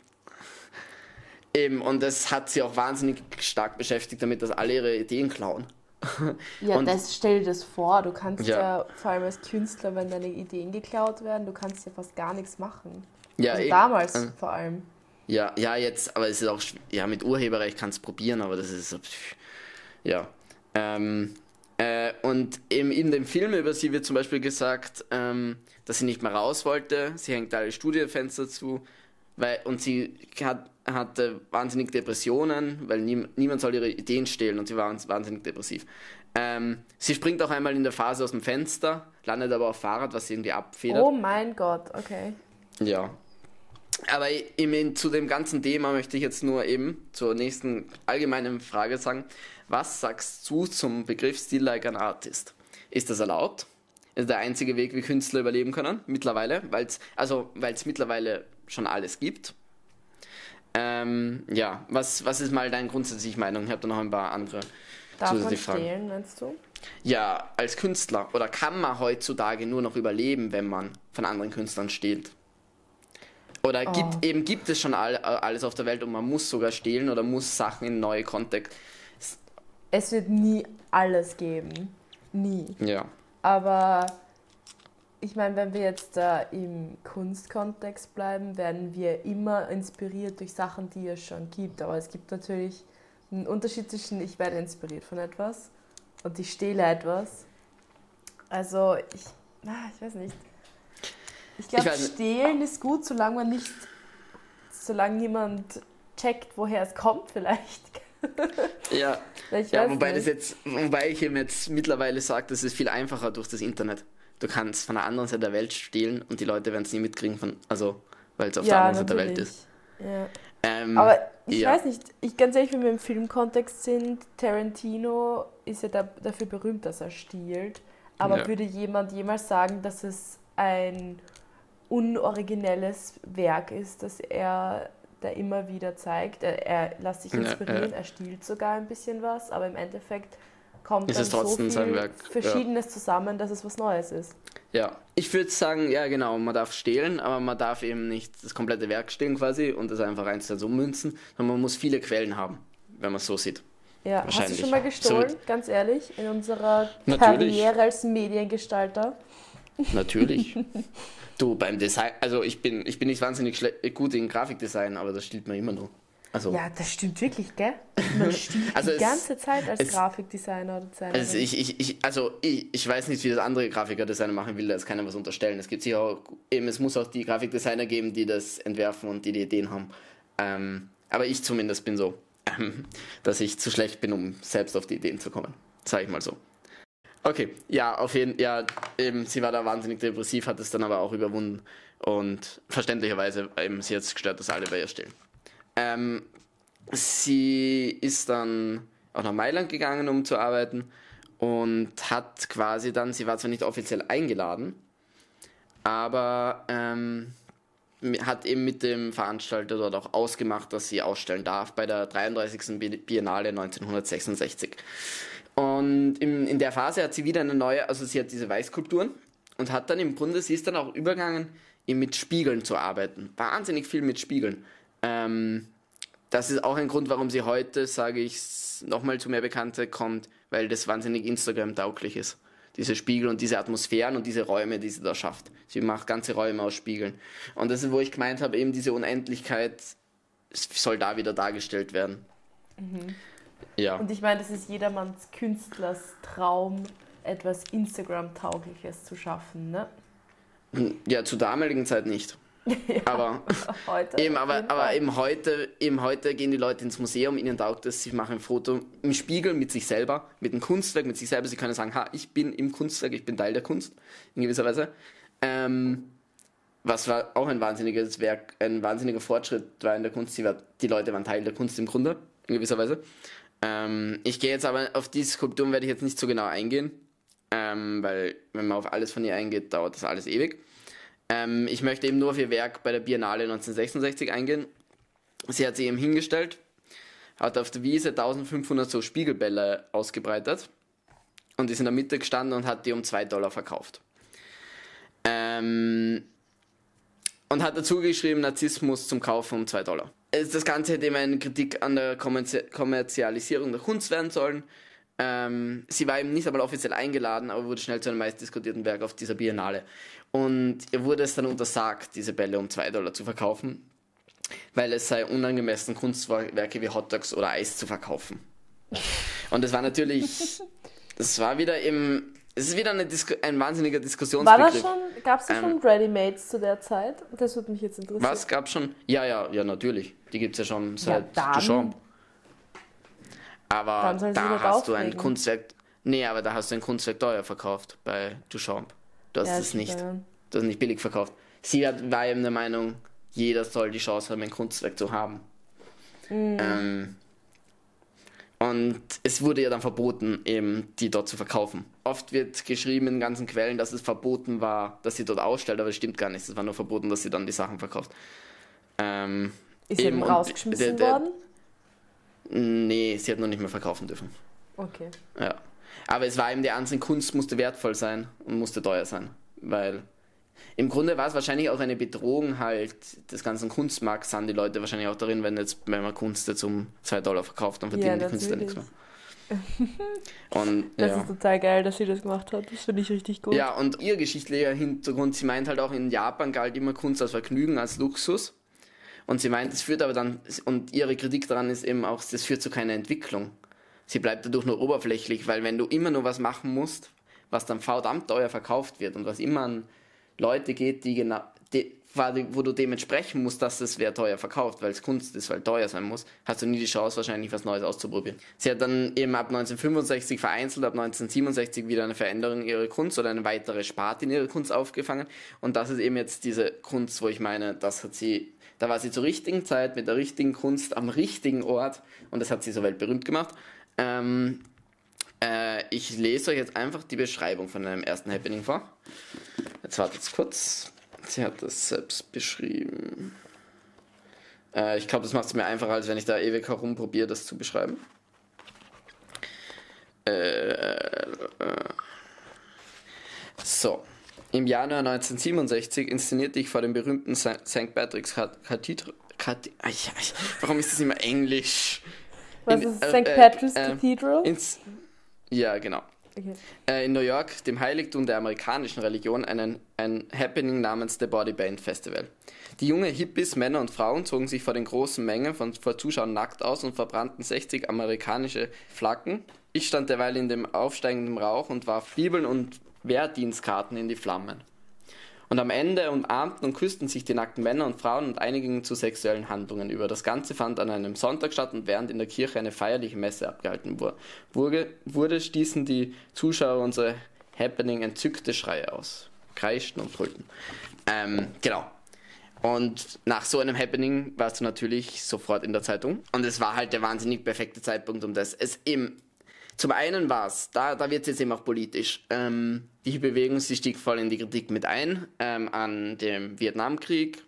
eben, und das hat sie auch wahnsinnig stark beschäftigt damit, dass alle ihre Ideen klauen. Ja, und, das stell dir das vor, du kannst ja. ja. vor allem als Künstler, wenn deine Ideen geklaut werden, du kannst ja fast gar nichts machen. Ja, also damals äh, vor allem. Ja, ja, jetzt, aber es ist auch, ja, mit Urheberrecht kannst du probieren, aber das ist, ja. Ähm, äh, und eben in dem Film über sie wird zum Beispiel gesagt, ähm, dass sie nicht mehr raus wollte. Sie hängt alle Studiofenster zu, weil, und sie hat, hatte wahnsinnig Depressionen, weil nie, niemand soll ihre Ideen stehlen und sie war wahnsinnig depressiv. Ähm, sie springt auch einmal in der Phase aus dem Fenster, landet aber auf Fahrrad, was sie irgendwie abfedert. Oh mein Gott, okay. Ja, aber eben zu dem ganzen Thema möchte ich jetzt nur eben zur nächsten allgemeinen Frage sagen. Was sagst du zum Begriff Still Like an Artist? Ist das erlaubt? Ist der einzige Weg, wie Künstler überleben können? Mittlerweile, weil es also, mittlerweile schon alles gibt. Ähm, ja, was, was ist mal deine grundsätzliche Meinung? Ich habe da noch ein paar andere Darf man stehlen, meinst du? Ja, als Künstler. Oder kann man heutzutage nur noch überleben, wenn man von anderen Künstlern stiehlt? Oder oh. gibt, eben gibt es schon all, alles auf der Welt und man muss sogar stehlen oder muss Sachen in neue Kontext. Es wird nie alles geben. Nie. Ja. Aber ich meine, wenn wir jetzt da im Kunstkontext bleiben, werden wir immer inspiriert durch Sachen, die es schon gibt. Aber es gibt natürlich einen Unterschied zwischen ich werde inspiriert von etwas und ich stehle etwas. Also ich, ah, ich weiß nicht. Ich glaube, stehlen ist gut, solange man nicht, solange jemand checkt, woher es kommt, vielleicht. ja, ja wobei, das jetzt, wobei ich ihm jetzt mittlerweile sage, das ist viel einfacher durch das Internet. Du kannst von der anderen Seite der Welt stehlen und die Leute werden es nie mitkriegen, von, also weil es auf ja, der anderen Seite der Welt ist. Ja. Ähm, Aber ich ja. weiß nicht, ich ganz ehrlich, wenn wir im Filmkontext sind, Tarantino ist ja da, dafür berühmt, dass er stiehlt. Aber würde jemand jemals sagen, dass es ein unoriginelles Werk ist, das er da immer wieder zeigt. Er, er lässt sich inspirieren, ja, er stiehlt sogar ein bisschen was, aber im Endeffekt kommt ist dann so viel Verschiedenes ja. zusammen, dass es was Neues ist. Ja, ich würde sagen, ja genau, man darf stehlen, aber man darf eben nicht das komplette Werk stehlen quasi und das einfach eins zu ummünzen, sondern man muss viele Quellen haben, wenn man es so sieht. Ja, hast du schon mal gestohlen, so ganz ehrlich, in unserer Natürlich. Karriere als Mediengestalter? Natürlich. Du, beim Design, also ich bin, ich bin nicht wahnsinnig gut in Grafikdesign, aber das stimmt mir immer noch. Also, ja, das stimmt wirklich, gell? Man stiehlt also die es, ganze Zeit als es, Grafikdesigner oder Designer. Also ich, ich, ich, also ich, ich weiß nicht, wie das andere Grafiker-Designer machen will, da ist keiner was unterstellen. Es gibt sicher auch, eben, es muss auch die Grafikdesigner geben, die das entwerfen und die die Ideen haben. Ähm, aber ich zumindest bin so, ähm, dass ich zu schlecht bin, um selbst auf die Ideen zu kommen. Sag ich mal so. Okay, ja, auf jeden Fall, ja, eben, sie war da wahnsinnig depressiv, hat es dann aber auch überwunden und verständlicherweise eben, sie hat es gestört, dass alle bei ihr stehen. Ähm, sie ist dann auch nach Mailand gegangen, um zu arbeiten und hat quasi dann, sie war zwar nicht offiziell eingeladen, aber ähm, hat eben mit dem Veranstalter dort auch ausgemacht, dass sie ausstellen darf bei der 33. Biennale 1966. Und in, in der Phase hat sie wieder eine neue, also sie hat diese Weißskulpturen und hat dann im Grunde, sie ist dann auch übergegangen, eben mit Spiegeln zu arbeiten. Wahnsinnig viel mit Spiegeln. Ähm, das ist auch ein Grund, warum sie heute, sage ich, nochmal zu mehr Bekannte kommt, weil das wahnsinnig Instagram-tauglich ist. Diese Spiegel und diese Atmosphären und diese Räume, die sie da schafft. Sie macht ganze Räume aus Spiegeln. Und das ist, wo ich gemeint habe, eben diese Unendlichkeit soll da wieder dargestellt werden. Mhm. Ja. Und ich meine, das ist jedermanns Künstlers Traum, etwas Instagram-taugliches zu schaffen, ne? Ja, zur damaligen Zeit nicht. ja, aber heute eben, aber, aber eben heute, eben heute gehen die Leute ins Museum, ihnen taugt es, sie machen ein Foto im Spiegel mit sich selber, mit dem Kunstwerk, mit sich selber. Sie können sagen, ha, ich bin im Kunstwerk, ich bin Teil der Kunst, in gewisser Weise. Ähm, was war auch ein wahnsinniges Werk, ein wahnsinniger Fortschritt war in der Kunst. War, die Leute waren Teil der Kunst im Grunde, in gewisser Weise. Ähm, ich gehe jetzt aber auf die Skulpturen werde ich jetzt nicht so genau eingehen, ähm, weil wenn man auf alles von ihr eingeht, dauert das alles ewig. Ähm, ich möchte eben nur auf ihr Werk bei der Biennale 1966 eingehen. Sie hat sie eben hingestellt, hat auf der Wiese 1500 so Spiegelbälle ausgebreitet und ist in der Mitte gestanden und hat die um 2 Dollar verkauft. Ähm, und hat dazu geschrieben, Narzissmus zum Kaufen um 2 Dollar. Das Ganze hätte eben eine Kritik an der Kommerzialisierung der Kunst werden sollen. Ähm, sie war eben nicht einmal offiziell eingeladen, aber wurde schnell zu einem meistdiskutierten Werk auf dieser Biennale. Und ihr wurde es dann untersagt, diese Bälle um 2 Dollar zu verkaufen, weil es sei unangemessen, Kunstwerke wie Hotdogs oder Eis zu verkaufen. Und das war natürlich, das war wieder im es ist wieder ein wahnsinniger Diskussionsbegriff. War das schon, gab es ähm, schon Ready-Mates zu der Zeit? Das würde mich jetzt interessieren. Was gab es schon? Ja, ja, ja, natürlich. Die gibt es ja schon seit ja, Duchamp. Aber da hast du ein Kunstwerk. Nee, aber da hast du ein Kunstwerk teuer verkauft bei Duchamp. Du hast ja, es nicht. Du hast nicht billig verkauft. Sie hat, war eben der Meinung, jeder soll die Chance haben, ein Kunstwerk zu haben. Mhm. Ähm, und es wurde ja dann verboten, eben die dort zu verkaufen. Oft wird geschrieben in ganzen Quellen, dass es verboten war, dass sie dort ausstellt, aber das stimmt gar nicht. Es war nur verboten, dass sie dann die Sachen verkauft. Ähm, Ist sie eben rausgeschmissen der, der, worden? Nee, sie hat noch nicht mehr verkaufen dürfen. Okay. Ja. Aber es war eben der Ansinn, Kunst musste wertvoll sein und musste teuer sein. Weil im Grunde war es wahrscheinlich auch eine Bedrohung halt des ganzen Kunstmarkts, sind die Leute wahrscheinlich auch darin, wenn jetzt, wenn man Kunst jetzt um 2 Dollar verkauft, dann verdienen ja, die Künstler nichts mehr. Und, das ja. ist total geil, dass sie das gemacht hat. Das finde ich richtig gut. Ja, und ihr geschichtlicher Hintergrund, sie meint halt auch, in Japan galt immer Kunst als Vergnügen, als Luxus. Und sie meint, es führt aber dann, und ihre Kritik daran ist eben auch, das führt zu keiner Entwicklung. Sie bleibt dadurch nur oberflächlich, weil wenn du immer nur was machen musst, was dann verdammt teuer verkauft wird und was immer an Leute geht, die genau, die, wo du dementsprechend musst, dass es wer teuer verkauft, weil es Kunst ist, weil teuer sein muss, hast du nie die Chance, wahrscheinlich was Neues auszuprobieren. Sie hat dann eben ab 1965 vereinzelt, ab 1967 wieder eine Veränderung ihrer Kunst oder eine weitere Sparte in ihrer Kunst aufgefangen. Und das ist eben jetzt diese Kunst, wo ich meine, das hat sie, da war sie zur richtigen Zeit mit der richtigen Kunst am richtigen Ort und das hat sie so weltberühmt gemacht. Ähm, äh, ich lese euch jetzt einfach die Beschreibung von einem ersten Happening vor. Jetzt wartet kurz. Sie hat das selbst beschrieben. Äh, ich glaube, das macht es mir einfacher, als wenn ich da ewig herumprobiere, das zu beschreiben. Äh, äh, so. Im Januar 1967 inszenierte ich vor dem berühmten St. Patrick's Cathedral. Warum ist das immer Englisch? Was in, ist St. Äh, Patrick's äh, Cathedral? Ja, genau. Okay. Äh, in New York, dem Heiligtum der amerikanischen Religion, einen, ein Happening namens The Body Band Festival. Die jungen Hippies, Männer und Frauen zogen sich vor den großen Mengen von, vor Zuschauern nackt aus und verbrannten 60 amerikanische Flaggen. Ich stand derweil in dem aufsteigenden Rauch und warf Bibeln und Wehrdienstkarten in die Flammen. Und am Ende umarmten und küssten sich die nackten Männer und Frauen und einigen zu sexuellen Handlungen über. Das Ganze fand an einem Sonntag statt und während in der Kirche eine feierliche Messe abgehalten wurde, wurde stießen die Zuschauer unsere Happening entzückte Schreie aus. Kreischten und brüllten. Ähm, genau. Und nach so einem Happening warst du natürlich sofort in der Zeitung. Und es war halt der wahnsinnig perfekte Zeitpunkt, um das es eben zum einen war es, da, da wird es jetzt eben auch politisch. Ähm, die Bewegung, sie stieg voll in die Kritik mit ein, ähm, an dem Vietnamkrieg,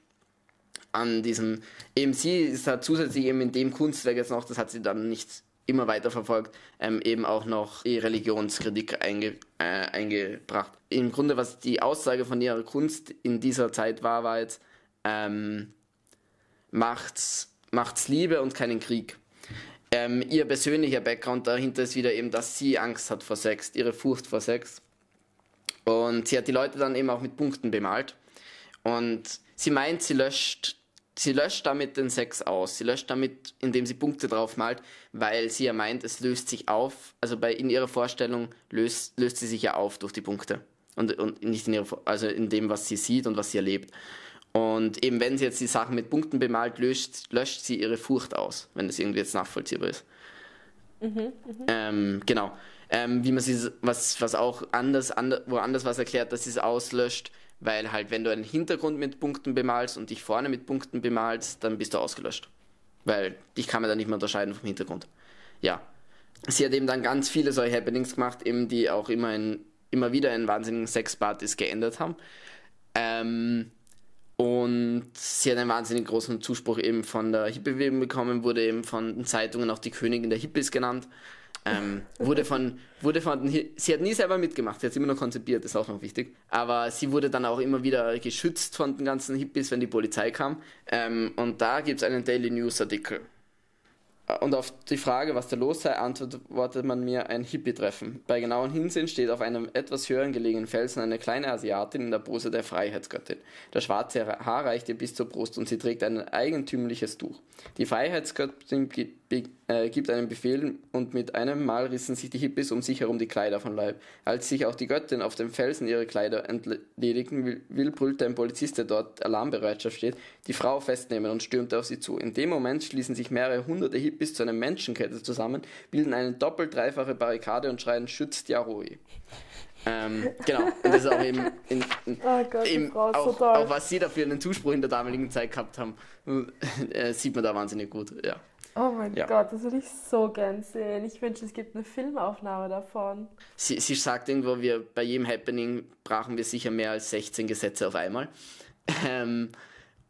an diesem, eben sie ist halt zusätzlich eben in dem Kunstwerk jetzt noch, das hat sie dann nicht immer weiter verfolgt, ähm, eben auch noch die Religionskritik einge, äh, eingebracht. Im Grunde, was die Aussage von ihrer Kunst in dieser Zeit war, war jetzt, ähm, macht's, macht's Liebe und keinen Krieg. Ähm, ihr persönlicher Background dahinter ist wieder eben, dass sie Angst hat vor Sex, ihre Furcht vor Sex. Und sie hat die Leute dann eben auch mit Punkten bemalt. Und sie meint, sie löscht, sie löscht damit den Sex aus. Sie löscht damit, indem sie Punkte drauf malt, weil sie ja meint, es löst sich auf. Also bei, in ihrer Vorstellung löst, löst sie sich ja auf durch die Punkte. Und, und nicht in ihrer, also in dem, was sie sieht und was sie erlebt. Und eben wenn sie jetzt die Sachen mit Punkten bemalt, löscht, löscht sie ihre Furcht aus, wenn das irgendwie jetzt nachvollziehbar ist. Mhm, mh. ähm, genau. Ähm, wie man sie, was, was auch anders, and, woanders was erklärt, dass sie es auslöscht, weil halt, wenn du einen Hintergrund mit Punkten bemalst und dich vorne mit Punkten bemalst, dann bist du ausgelöscht. Weil dich kann man dann nicht mehr unterscheiden vom Hintergrund. Ja. Sie hat eben dann ganz viele solche Happenings gemacht, eben die auch immer, in, immer wieder einen wahnsinnigen Sexpartys geändert haben. Ähm, und sie hat einen wahnsinnig großen Zuspruch eben von der Hippie-Bewegung bekommen, wurde eben von den Zeitungen auch die Königin der Hippies genannt. Ähm, wurde von, wurde von, sie hat nie selber mitgemacht, sie hat immer nur konzipiert, ist auch noch wichtig. Aber sie wurde dann auch immer wieder geschützt von den ganzen Hippies, wenn die Polizei kam. Ähm, und da gibt es einen Daily News Artikel. Und auf die Frage, was da los sei, antwortet man mir ein Hippie-Treffen. Bei genauem Hinsehen steht auf einem etwas höheren gelegenen Felsen eine kleine Asiatin in der Pose der Freiheitsgöttin. Das schwarze Haar reicht ihr bis zur Brust und sie trägt ein eigentümliches Tuch. Die Freiheitsgöttin äh, gibt einen Befehl und mit einem Mal rissen sich die Hippies um sich herum die Kleider von Leib. Als sich auch die Göttin auf dem Felsen ihre Kleider entledigen will, will brüllte ein Polizist, der dort Alarmbereitschaft steht, die Frau festnehmen und stürmte auf sie zu. In dem Moment schließen sich mehrere hunderte Hippies zu einer Menschenkette zusammen, bilden eine doppelt-dreifache Barrikade und schreien Schützt Yaroi. Ähm, genau, und das ist auch eben, in, in, oh Gott, eben auch, so auch, was sie dafür einen Zuspruch in der damaligen Zeit gehabt haben, äh, sieht man da wahnsinnig gut, ja. Oh mein ja. Gott, das würde ich so gern sehen. Ich wünsche, es gibt eine Filmaufnahme davon. Sie, sie sagt irgendwo, wir bei jedem Happening brauchen wir sicher mehr als 16 Gesetze auf einmal. Ähm,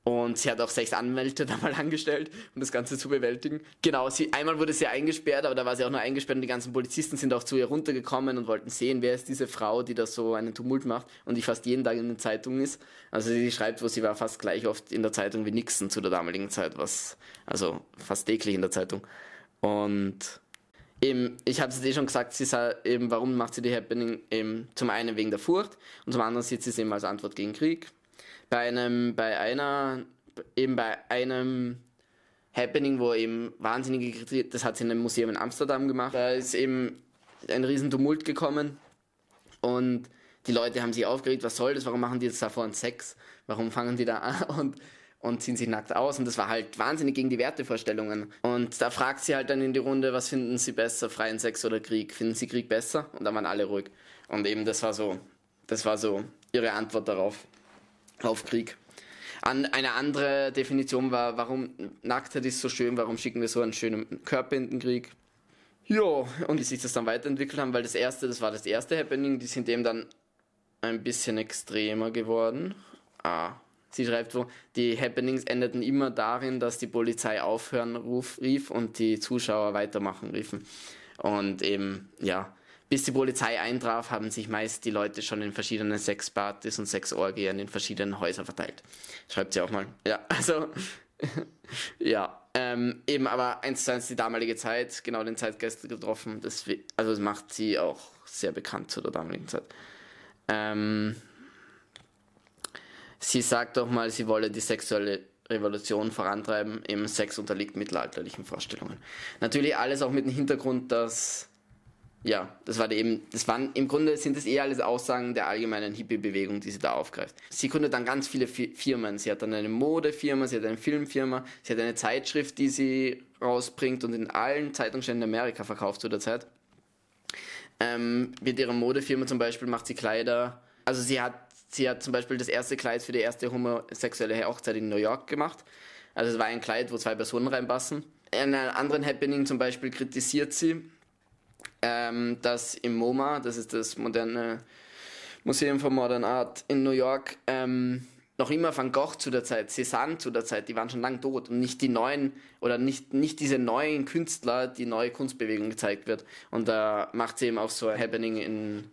und sie hat auch sechs Anwälte da mal angestellt, um das Ganze zu bewältigen. Genau, sie, einmal wurde sie eingesperrt, aber da war sie auch nur eingesperrt und die ganzen Polizisten sind auch zu ihr runtergekommen und wollten sehen, wer ist diese Frau, die da so einen Tumult macht und die fast jeden Tag in den Zeitungen ist. Also sie schreibt, wo sie war fast gleich oft in der Zeitung wie Nixon zu der damaligen Zeit, was, also fast täglich in der Zeitung. Und eben, ich habe es eh schon gesagt, sie sah eben, warum macht sie die Happening? Eben zum einen wegen der Furcht und zum anderen sieht sie es eben als Antwort gegen Krieg bei einem, bei einer, eben bei einem Happening, wo eben wahnsinnige Kritik, das hat sie in einem Museum in Amsterdam gemacht, da ist eben ein riesen Tumult gekommen und die Leute haben sich aufgeregt, was soll das, warum machen die jetzt da vorhin Sex, warum fangen die da an und, und ziehen sich nackt aus? Und das war halt wahnsinnig gegen die Wertevorstellungen. Und da fragt sie halt dann in die Runde, was finden sie besser, freien Sex oder Krieg, finden sie Krieg besser? Und dann waren alle ruhig. Und eben das war so, das war so ihre Antwort darauf auf Krieg. An, eine andere Definition war, warum Nacktheit ist so schön, warum schicken wir so einen schönen Körper in den Krieg. Ja, und wie sich das dann weiterentwickelt haben, weil das erste, das war das erste Happening, die sind eben dann ein bisschen extremer geworden. Ah, sie schreibt wo, die Happenings endeten immer darin, dass die Polizei aufhören ruf, rief und die Zuschauer weitermachen riefen. Und eben, ja, bis die Polizei eintraf, haben sich meist die Leute schon in verschiedenen Sexpartys und Sexorgien in verschiedenen Häusern verteilt. Schreibt sie auch mal. Ja, also, ja, ähm, eben aber eins zu eins die damalige Zeit, genau den Zeitgeist getroffen. Das, also das macht sie auch sehr bekannt zu der damaligen Zeit. Ähm, sie sagt auch mal, sie wolle die sexuelle Revolution vorantreiben. Eben Sex unterliegt mittelalterlichen Vorstellungen. Natürlich alles auch mit dem Hintergrund, dass ja, das war eben, das waren, im Grunde sind das eher alles Aussagen der allgemeinen Hippie-Bewegung, die sie da aufgreift. Sie gründet dann ganz viele Firmen. Sie hat dann eine Modefirma, sie hat eine Filmfirma, sie hat eine Zeitschrift, die sie rausbringt und in allen Zeitungsständen in Amerika verkauft zu der Zeit. Ähm, mit ihrer Modefirma zum Beispiel macht sie Kleider. Also sie hat, sie hat zum Beispiel das erste Kleid für die erste homosexuelle Hochzeit in New York gemacht. Also es war ein Kleid, wo zwei Personen reinpassen. In einem anderen Happening zum Beispiel kritisiert sie, ähm, dass im MoMA, das ist das moderne Museum for Modern Art in New York, ähm, noch immer Van Gogh zu der Zeit, Cézanne zu der Zeit, die waren schon lang tot und nicht die neuen oder nicht, nicht diese neuen Künstler, die neue Kunstbewegung gezeigt wird. Und da macht sie eben auch so ein Happening in,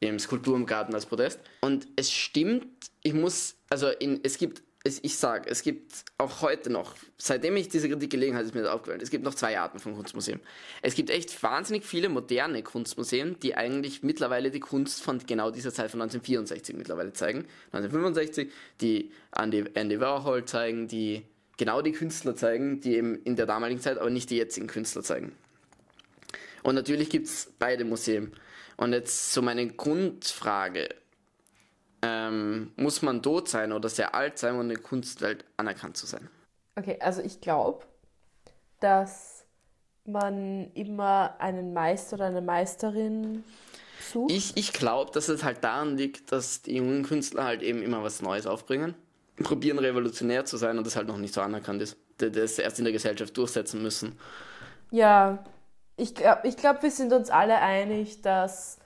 im Skulpturengarten als Protest. Und es stimmt, ich muss, also in, es gibt ich sage, es gibt auch heute noch, seitdem ich diese Kritik gelegen habe, ist mir das aufgefallen, es gibt noch zwei Arten von Kunstmuseen. Es gibt echt wahnsinnig viele moderne Kunstmuseen, die eigentlich mittlerweile die Kunst von genau dieser Zeit von 1964 mittlerweile zeigen. 1965, die Andy, Andy Warhol zeigen, die genau die Künstler zeigen, die eben in der damaligen Zeit, aber nicht die jetzigen Künstler zeigen. Und natürlich gibt es beide Museen. Und jetzt so meine Grundfrage, ähm, muss man tot sein oder sehr alt sein, um in der Kunstwelt anerkannt zu sein? Okay, also ich glaube, dass man immer einen Meister oder eine Meisterin sucht? Ich, ich glaube, dass es halt daran liegt, dass die jungen Künstler halt eben immer was Neues aufbringen, probieren revolutionär zu sein und das halt noch nicht so anerkannt ist. Das erst in der Gesellschaft durchsetzen müssen. Ja, ich glaube, ich glaub, wir sind uns alle einig, dass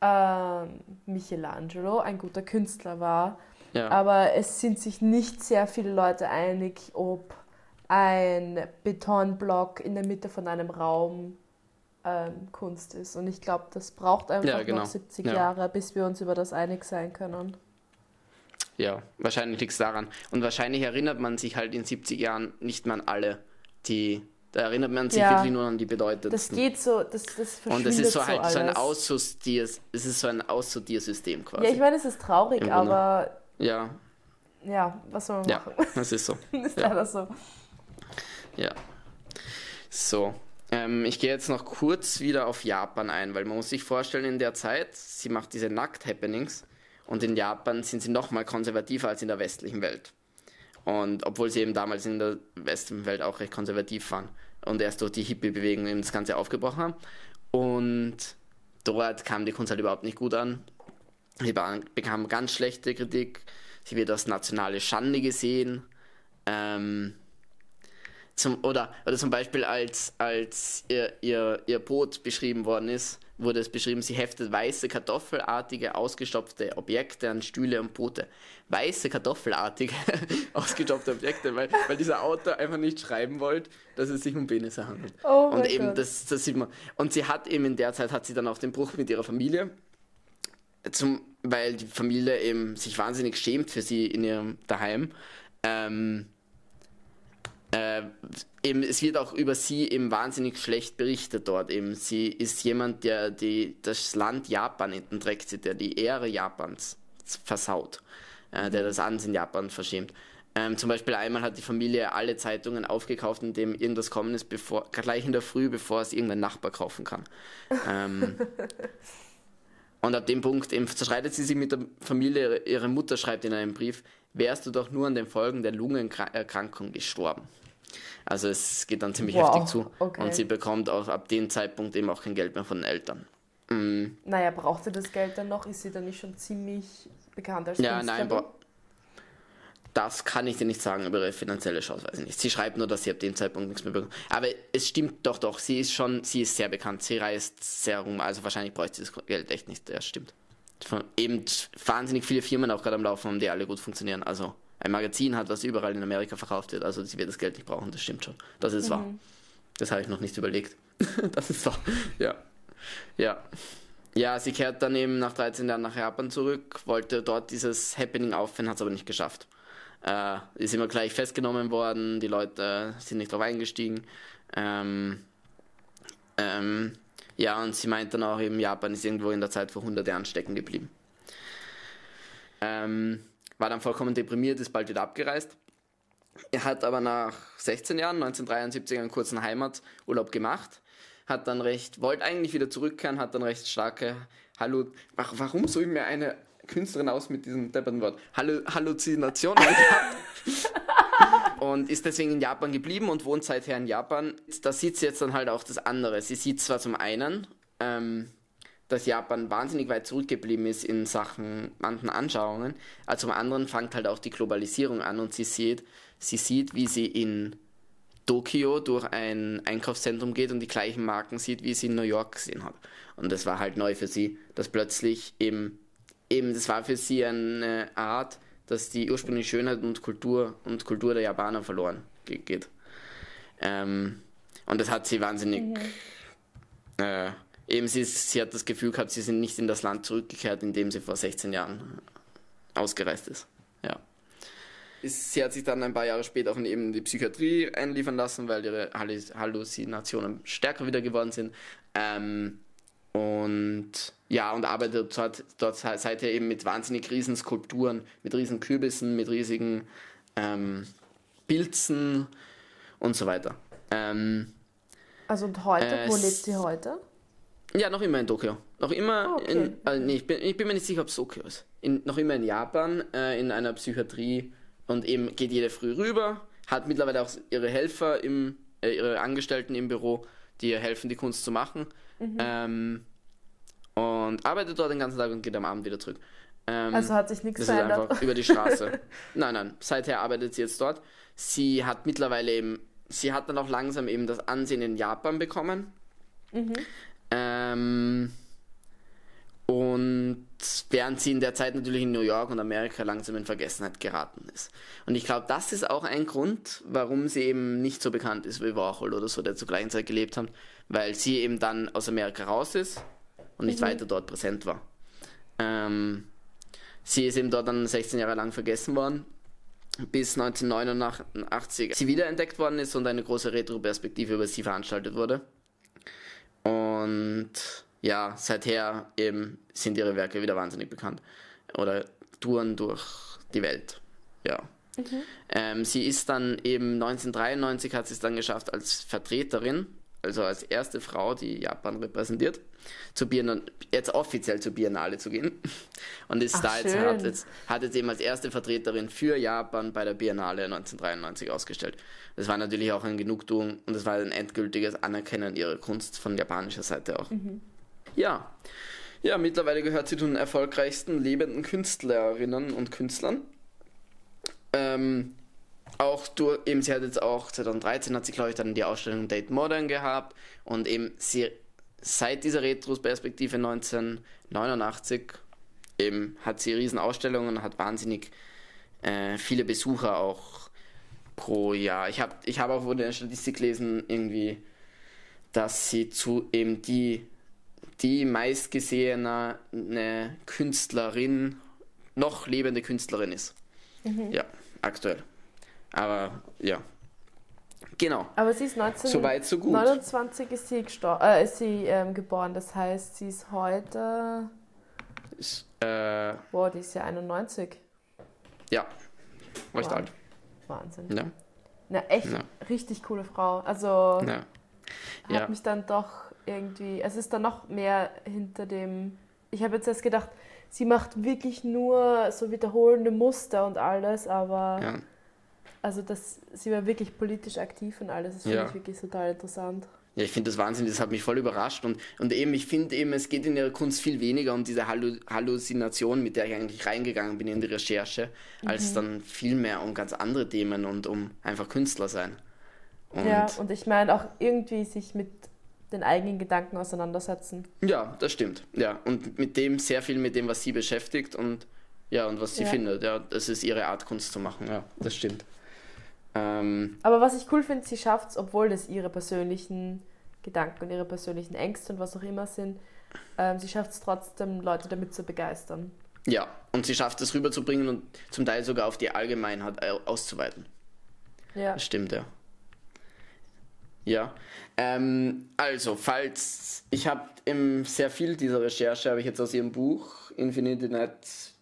ähm, Michelangelo ein guter Künstler war. Ja. Aber es sind sich nicht sehr viele Leute einig, ob ein Betonblock in der Mitte von einem Raum ähm, Kunst ist. Und ich glaube, das braucht einfach ja, genau. noch 70 ja. Jahre, bis wir uns über das einig sein können. Ja, wahrscheinlich liegt es daran. Und wahrscheinlich erinnert man sich halt in 70 Jahren nicht mehr an alle, die. Da erinnert man sich ja, wirklich nur an die bedeutendsten. Das geht so, das, das Und es ist so halt so ein Aussortier, es ist so ein Aussortiersystem quasi. Ja, ich meine, es ist traurig, aber. Ja. Ja, was soll man ja, machen? Das ist so. das ist ja. leider so. Ja. So. Ähm, ich gehe jetzt noch kurz wieder auf Japan ein, weil man muss sich vorstellen, in der Zeit, sie macht diese Nackt-Happenings und in Japan sind sie noch mal konservativer als in der westlichen Welt. Und obwohl sie eben damals in der westlichen Welt auch recht konservativ waren und erst durch die Hippie-Bewegung eben das Ganze aufgebrochen haben. Und dort kam die Kunst halt überhaupt nicht gut an. Sie bekam ganz schlechte Kritik. Sie wird als nationale Schande gesehen. Ähm, zum, oder, oder zum Beispiel als, als ihr, ihr, ihr Boot beschrieben worden ist, wurde es beschrieben, sie heftet weiße, kartoffelartige, ausgestopfte Objekte an Stühle und Boote. Weiße, kartoffelartige, ausgestopfte Objekte, weil, weil dieser Autor einfach nicht schreiben wollte, dass es sich um Penisse handelt. Oh und eben, das, das sieht man. Und sie hat eben in der Zeit, hat sie dann auch den Bruch mit ihrer Familie, zum, weil die Familie eben sich wahnsinnig schämt für sie in ihrem Daheim. Ähm, äh, eben, es wird auch über sie eben wahnsinnig schlecht berichtet dort. Eben. Sie ist jemand, der die, das Land Japan in den Dreck zieht, der die Ehre Japans versaut, äh, der das Ansehen Japans verschämt. Ähm, zum Beispiel einmal hat die Familie alle Zeitungen aufgekauft, in dem irgendwas kommen ist, bevor, gleich in der Früh, bevor es irgendein Nachbar kaufen kann. Ähm, und ab dem Punkt eben zerstreitet sie sich mit der Familie. Ihre Mutter schreibt in einem Brief, wärst du doch nur an den Folgen der Lungenerkrankung gestorben. Also es geht dann ziemlich wow, heftig zu. Okay. Und sie bekommt auch ab dem Zeitpunkt eben auch kein Geld mehr von den Eltern. Mhm. Naja, braucht sie das Geld dann noch? Ist sie dann nicht schon ziemlich bekannt als Ja, nein, das kann ich dir nicht sagen über ihre finanzielle Chance, weiß ich nicht. Sie schreibt nur, dass sie ab dem Zeitpunkt nichts mehr bekommt. Aber es stimmt doch, doch, sie ist schon, sie ist sehr bekannt, sie reist sehr rum, also wahrscheinlich bräuchte sie das Geld echt nicht, das stimmt. Von eben wahnsinnig viele Firmen auch gerade am Laufen, die alle gut funktionieren, also ein Magazin hat, was überall in Amerika verkauft wird. Also sie wird das Geld nicht brauchen, das stimmt schon. Das ist mhm. wahr. Das habe ich noch nicht überlegt. das ist wahr. Ja. Ja. Ja, sie kehrt dann eben nach 13 Jahren nach Japan zurück, wollte dort dieses Happening aufhören, hat es aber nicht geschafft. Äh, ist immer gleich festgenommen worden, die Leute sind nicht drauf eingestiegen. Ähm, ähm, ja, und sie meint dann auch eben, Japan ist irgendwo in der Zeit vor 100 Jahren stecken geblieben. Ähm, war dann vollkommen deprimiert, ist bald wieder abgereist. Er hat aber nach 16 Jahren, 1973, einen kurzen Heimaturlaub gemacht, hat dann recht, wollte eigentlich wieder zurückkehren, hat dann recht starke Hallo, warum soll mir eine Künstlerin aus mit diesem depperten Wort? Hallo, Halluzinationen gehabt. und ist deswegen in Japan geblieben und wohnt seither in Japan. Da sieht sie jetzt dann halt auch das andere. Sie sieht zwar zum einen, ähm, dass Japan wahnsinnig weit zurückgeblieben ist in Sachen manchen Anschauungen. Aber zum anderen fängt halt auch die Globalisierung an und sie sieht, sie sieht, wie sie in Tokio durch ein Einkaufszentrum geht und die gleichen Marken sieht, wie sie in New York gesehen hat. Und das war halt neu für sie, dass plötzlich eben, eben, das war für sie eine Art, dass die ursprüngliche Schönheit und Kultur und Kultur der Japaner verloren geht. Ähm, und das hat sie wahnsinnig mhm. äh, eben sie, sie hat das Gefühl gehabt, sie sind nicht in das Land zurückgekehrt, in dem sie vor 16 Jahren ausgereist ist. Ja. Sie hat sich dann ein paar Jahre später auch in eben die Psychiatrie einliefern lassen, weil ihre Halluzinationen stärker wieder geworden sind. Ähm, und ja, und arbeitet dort, dort seither eben mit wahnsinnig riesen Skulpturen, mit riesen Kürbissen, mit riesigen ähm, Pilzen und so weiter. Ähm, also und heute, äh, wo lebt sie heute? Ja, noch immer in Tokio. Noch immer oh, okay. in. Also nee, ich bin, ich bin mir nicht sicher, ob es Tokio ist. In, noch immer in Japan, äh, in einer Psychiatrie und eben geht jede früh rüber, hat mittlerweile auch ihre Helfer im, äh, ihre Angestellten im Büro, die ihr helfen, die Kunst zu machen. Mhm. Ähm, und arbeitet dort den ganzen Tag und geht am Abend wieder zurück. Ähm, Also hat sich nichts das ist verändert. einfach über die Straße. nein, nein, seither arbeitet sie jetzt dort. Sie hat mittlerweile eben, sie hat dann auch langsam eben das Ansehen in Japan bekommen. Ähm, und während sie in der Zeit natürlich in New York und Amerika langsam in Vergessenheit geraten ist. Und ich glaube, das ist auch ein Grund, warum sie eben nicht so bekannt ist wie Warhol oder so, der zur gleichen Zeit gelebt hat, weil sie eben dann aus Amerika raus ist und nicht weiter dort präsent war. Ähm, sie ist eben dort dann 16 Jahre lang vergessen worden, bis 1989 sie wiederentdeckt worden ist und eine große Retroperspektive über sie veranstaltet wurde. Und ja, seither eben sind ihre Werke wieder wahnsinnig bekannt. Oder touren durch die Welt. Ja. Ähm, sie ist dann eben 1993 hat sie es dann geschafft als Vertreterin, also als erste Frau, die Japan repräsentiert, zur Biennale, jetzt offiziell zur Biennale zu gehen. Und ist Ach, da jetzt schön. hat, jetzt hat jetzt eben als erste Vertreterin für Japan bei der Biennale 1993 ausgestellt. Das war natürlich auch eine Genugtuung und es war ein endgültiges Anerkennen ihrer Kunst von japanischer Seite auch. Ja. Ja, mittlerweile gehört sie zu den erfolgreichsten lebenden Künstlerinnen und Künstlern. Ähm, auch durch, eben, sie hat jetzt auch 2013 hat sie, glaube ich, dann die Ausstellung Date Modern gehabt und eben sie seit dieser Retrospektive 1989 eben hat sie riesen Ausstellungen und hat wahnsinnig äh, viele Besucher auch pro Jahr. Ich habe ich hab auch wurde in der Statistik gelesen, irgendwie, dass sie zu eben die, die meistgesehene eine Künstlerin, noch lebende Künstlerin ist. Ja, aktuell. Aber ja. Genau. Aber sie ist 19, Soweit, so gut. 29 ist sie, äh, ist sie ähm, geboren. Das heißt, sie ist heute. Ist, äh, Boah, die ist ja 91. ja, recht Wow. alt. Wahnsinn. Ja, Eine echt Ja. richtig coole Frau. Also ja. hat Ja. mich dann doch irgendwie. Es ist dann noch mehr hinter dem. Ich habe jetzt erst gedacht, sie macht wirklich nur so wiederholende Muster und alles, aber ja. Also das, sie war wirklich politisch aktiv und alles. Das finde Ja. ich wirklich total interessant. Ja, ich finde das wahnsinnig, das hat mich voll überrascht. Und, und eben, ich finde eben, es geht in ihrer Kunst viel weniger um diese Hallu Halluzination, mit der ich eigentlich reingegangen bin in die Recherche, Mhm. als dann viel mehr um ganz andere Themen und um einfach Künstler sein. Und ja, und ich meine auch irgendwie sich mit den eigenen Gedanken auseinandersetzen. Ja, das stimmt. Ja, und mit dem sehr viel mit dem, was sie beschäftigt und ja, und was sie Ja. findet. Ja, das ist ihre Art, Kunst zu machen. Ja, das stimmt. Ähm, Aber was ich cool finde, sie schafft es, obwohl das ihre persönlichen Gedanken und ihre persönlichen Ängste und was auch immer sind, ähm, sie schafft es trotzdem, Leute damit zu begeistern. ja, und sie schafft es rüberzubringen und zum Teil sogar auf die Allgemeinheit auszuweiten. Ja. Das stimmt, ja. Ja. Ähm, also, falls ich habe sehr viel dieser Recherche habe ich jetzt aus ihrem Buch Infinite Net,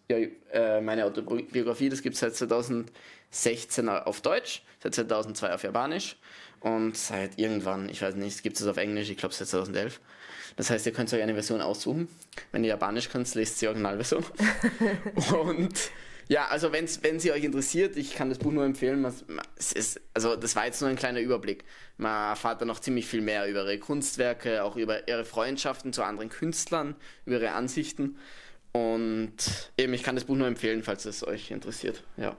ja, äh, meine Autobiografie, das gibt es seit 2016 auf Deutsch, seit 2002 auf Japanisch und seit irgendwann, ich weiß nicht, gibt es auf Englisch, ich glaube seit 2011. Das heißt, ihr könnt euch eine Version aussuchen. Wenn ihr Japanisch könnt, lest die Originalversion. und ja, also wenn sie euch interessiert, ich kann das Buch nur empfehlen. Es ist, also das war jetzt nur ein kleiner Überblick. Man erfahrt da noch ziemlich viel mehr über ihre Kunstwerke, auch über ihre Freundschaften zu anderen Künstlern, über ihre Ansichten. Und eben, ich kann das Buch nur empfehlen, falls es euch interessiert. Ja.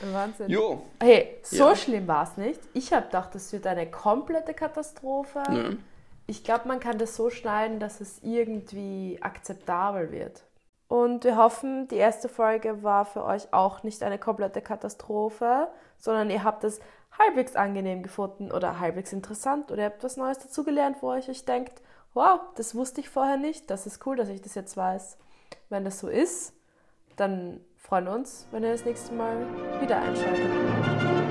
Wahnsinn. Jo. Hey, so Ja. schlimm war es nicht. Ich habe gedacht, das wird eine komplette Katastrophe. Ja. Ich glaube, man kann das so schneiden, dass es irgendwie akzeptabel wird. Und wir hoffen, die erste Folge war für euch auch nicht eine komplette Katastrophe, sondern ihr habt es halbwegs angenehm gefunden oder halbwegs interessant oder ihr habt was Neues dazugelernt, wo ihr euch denkt, wow, das wusste ich vorher nicht, das ist cool, dass ich das jetzt weiß. Wenn das so ist, dann freuen uns, wenn ihr das nächste Mal wieder einschaltet.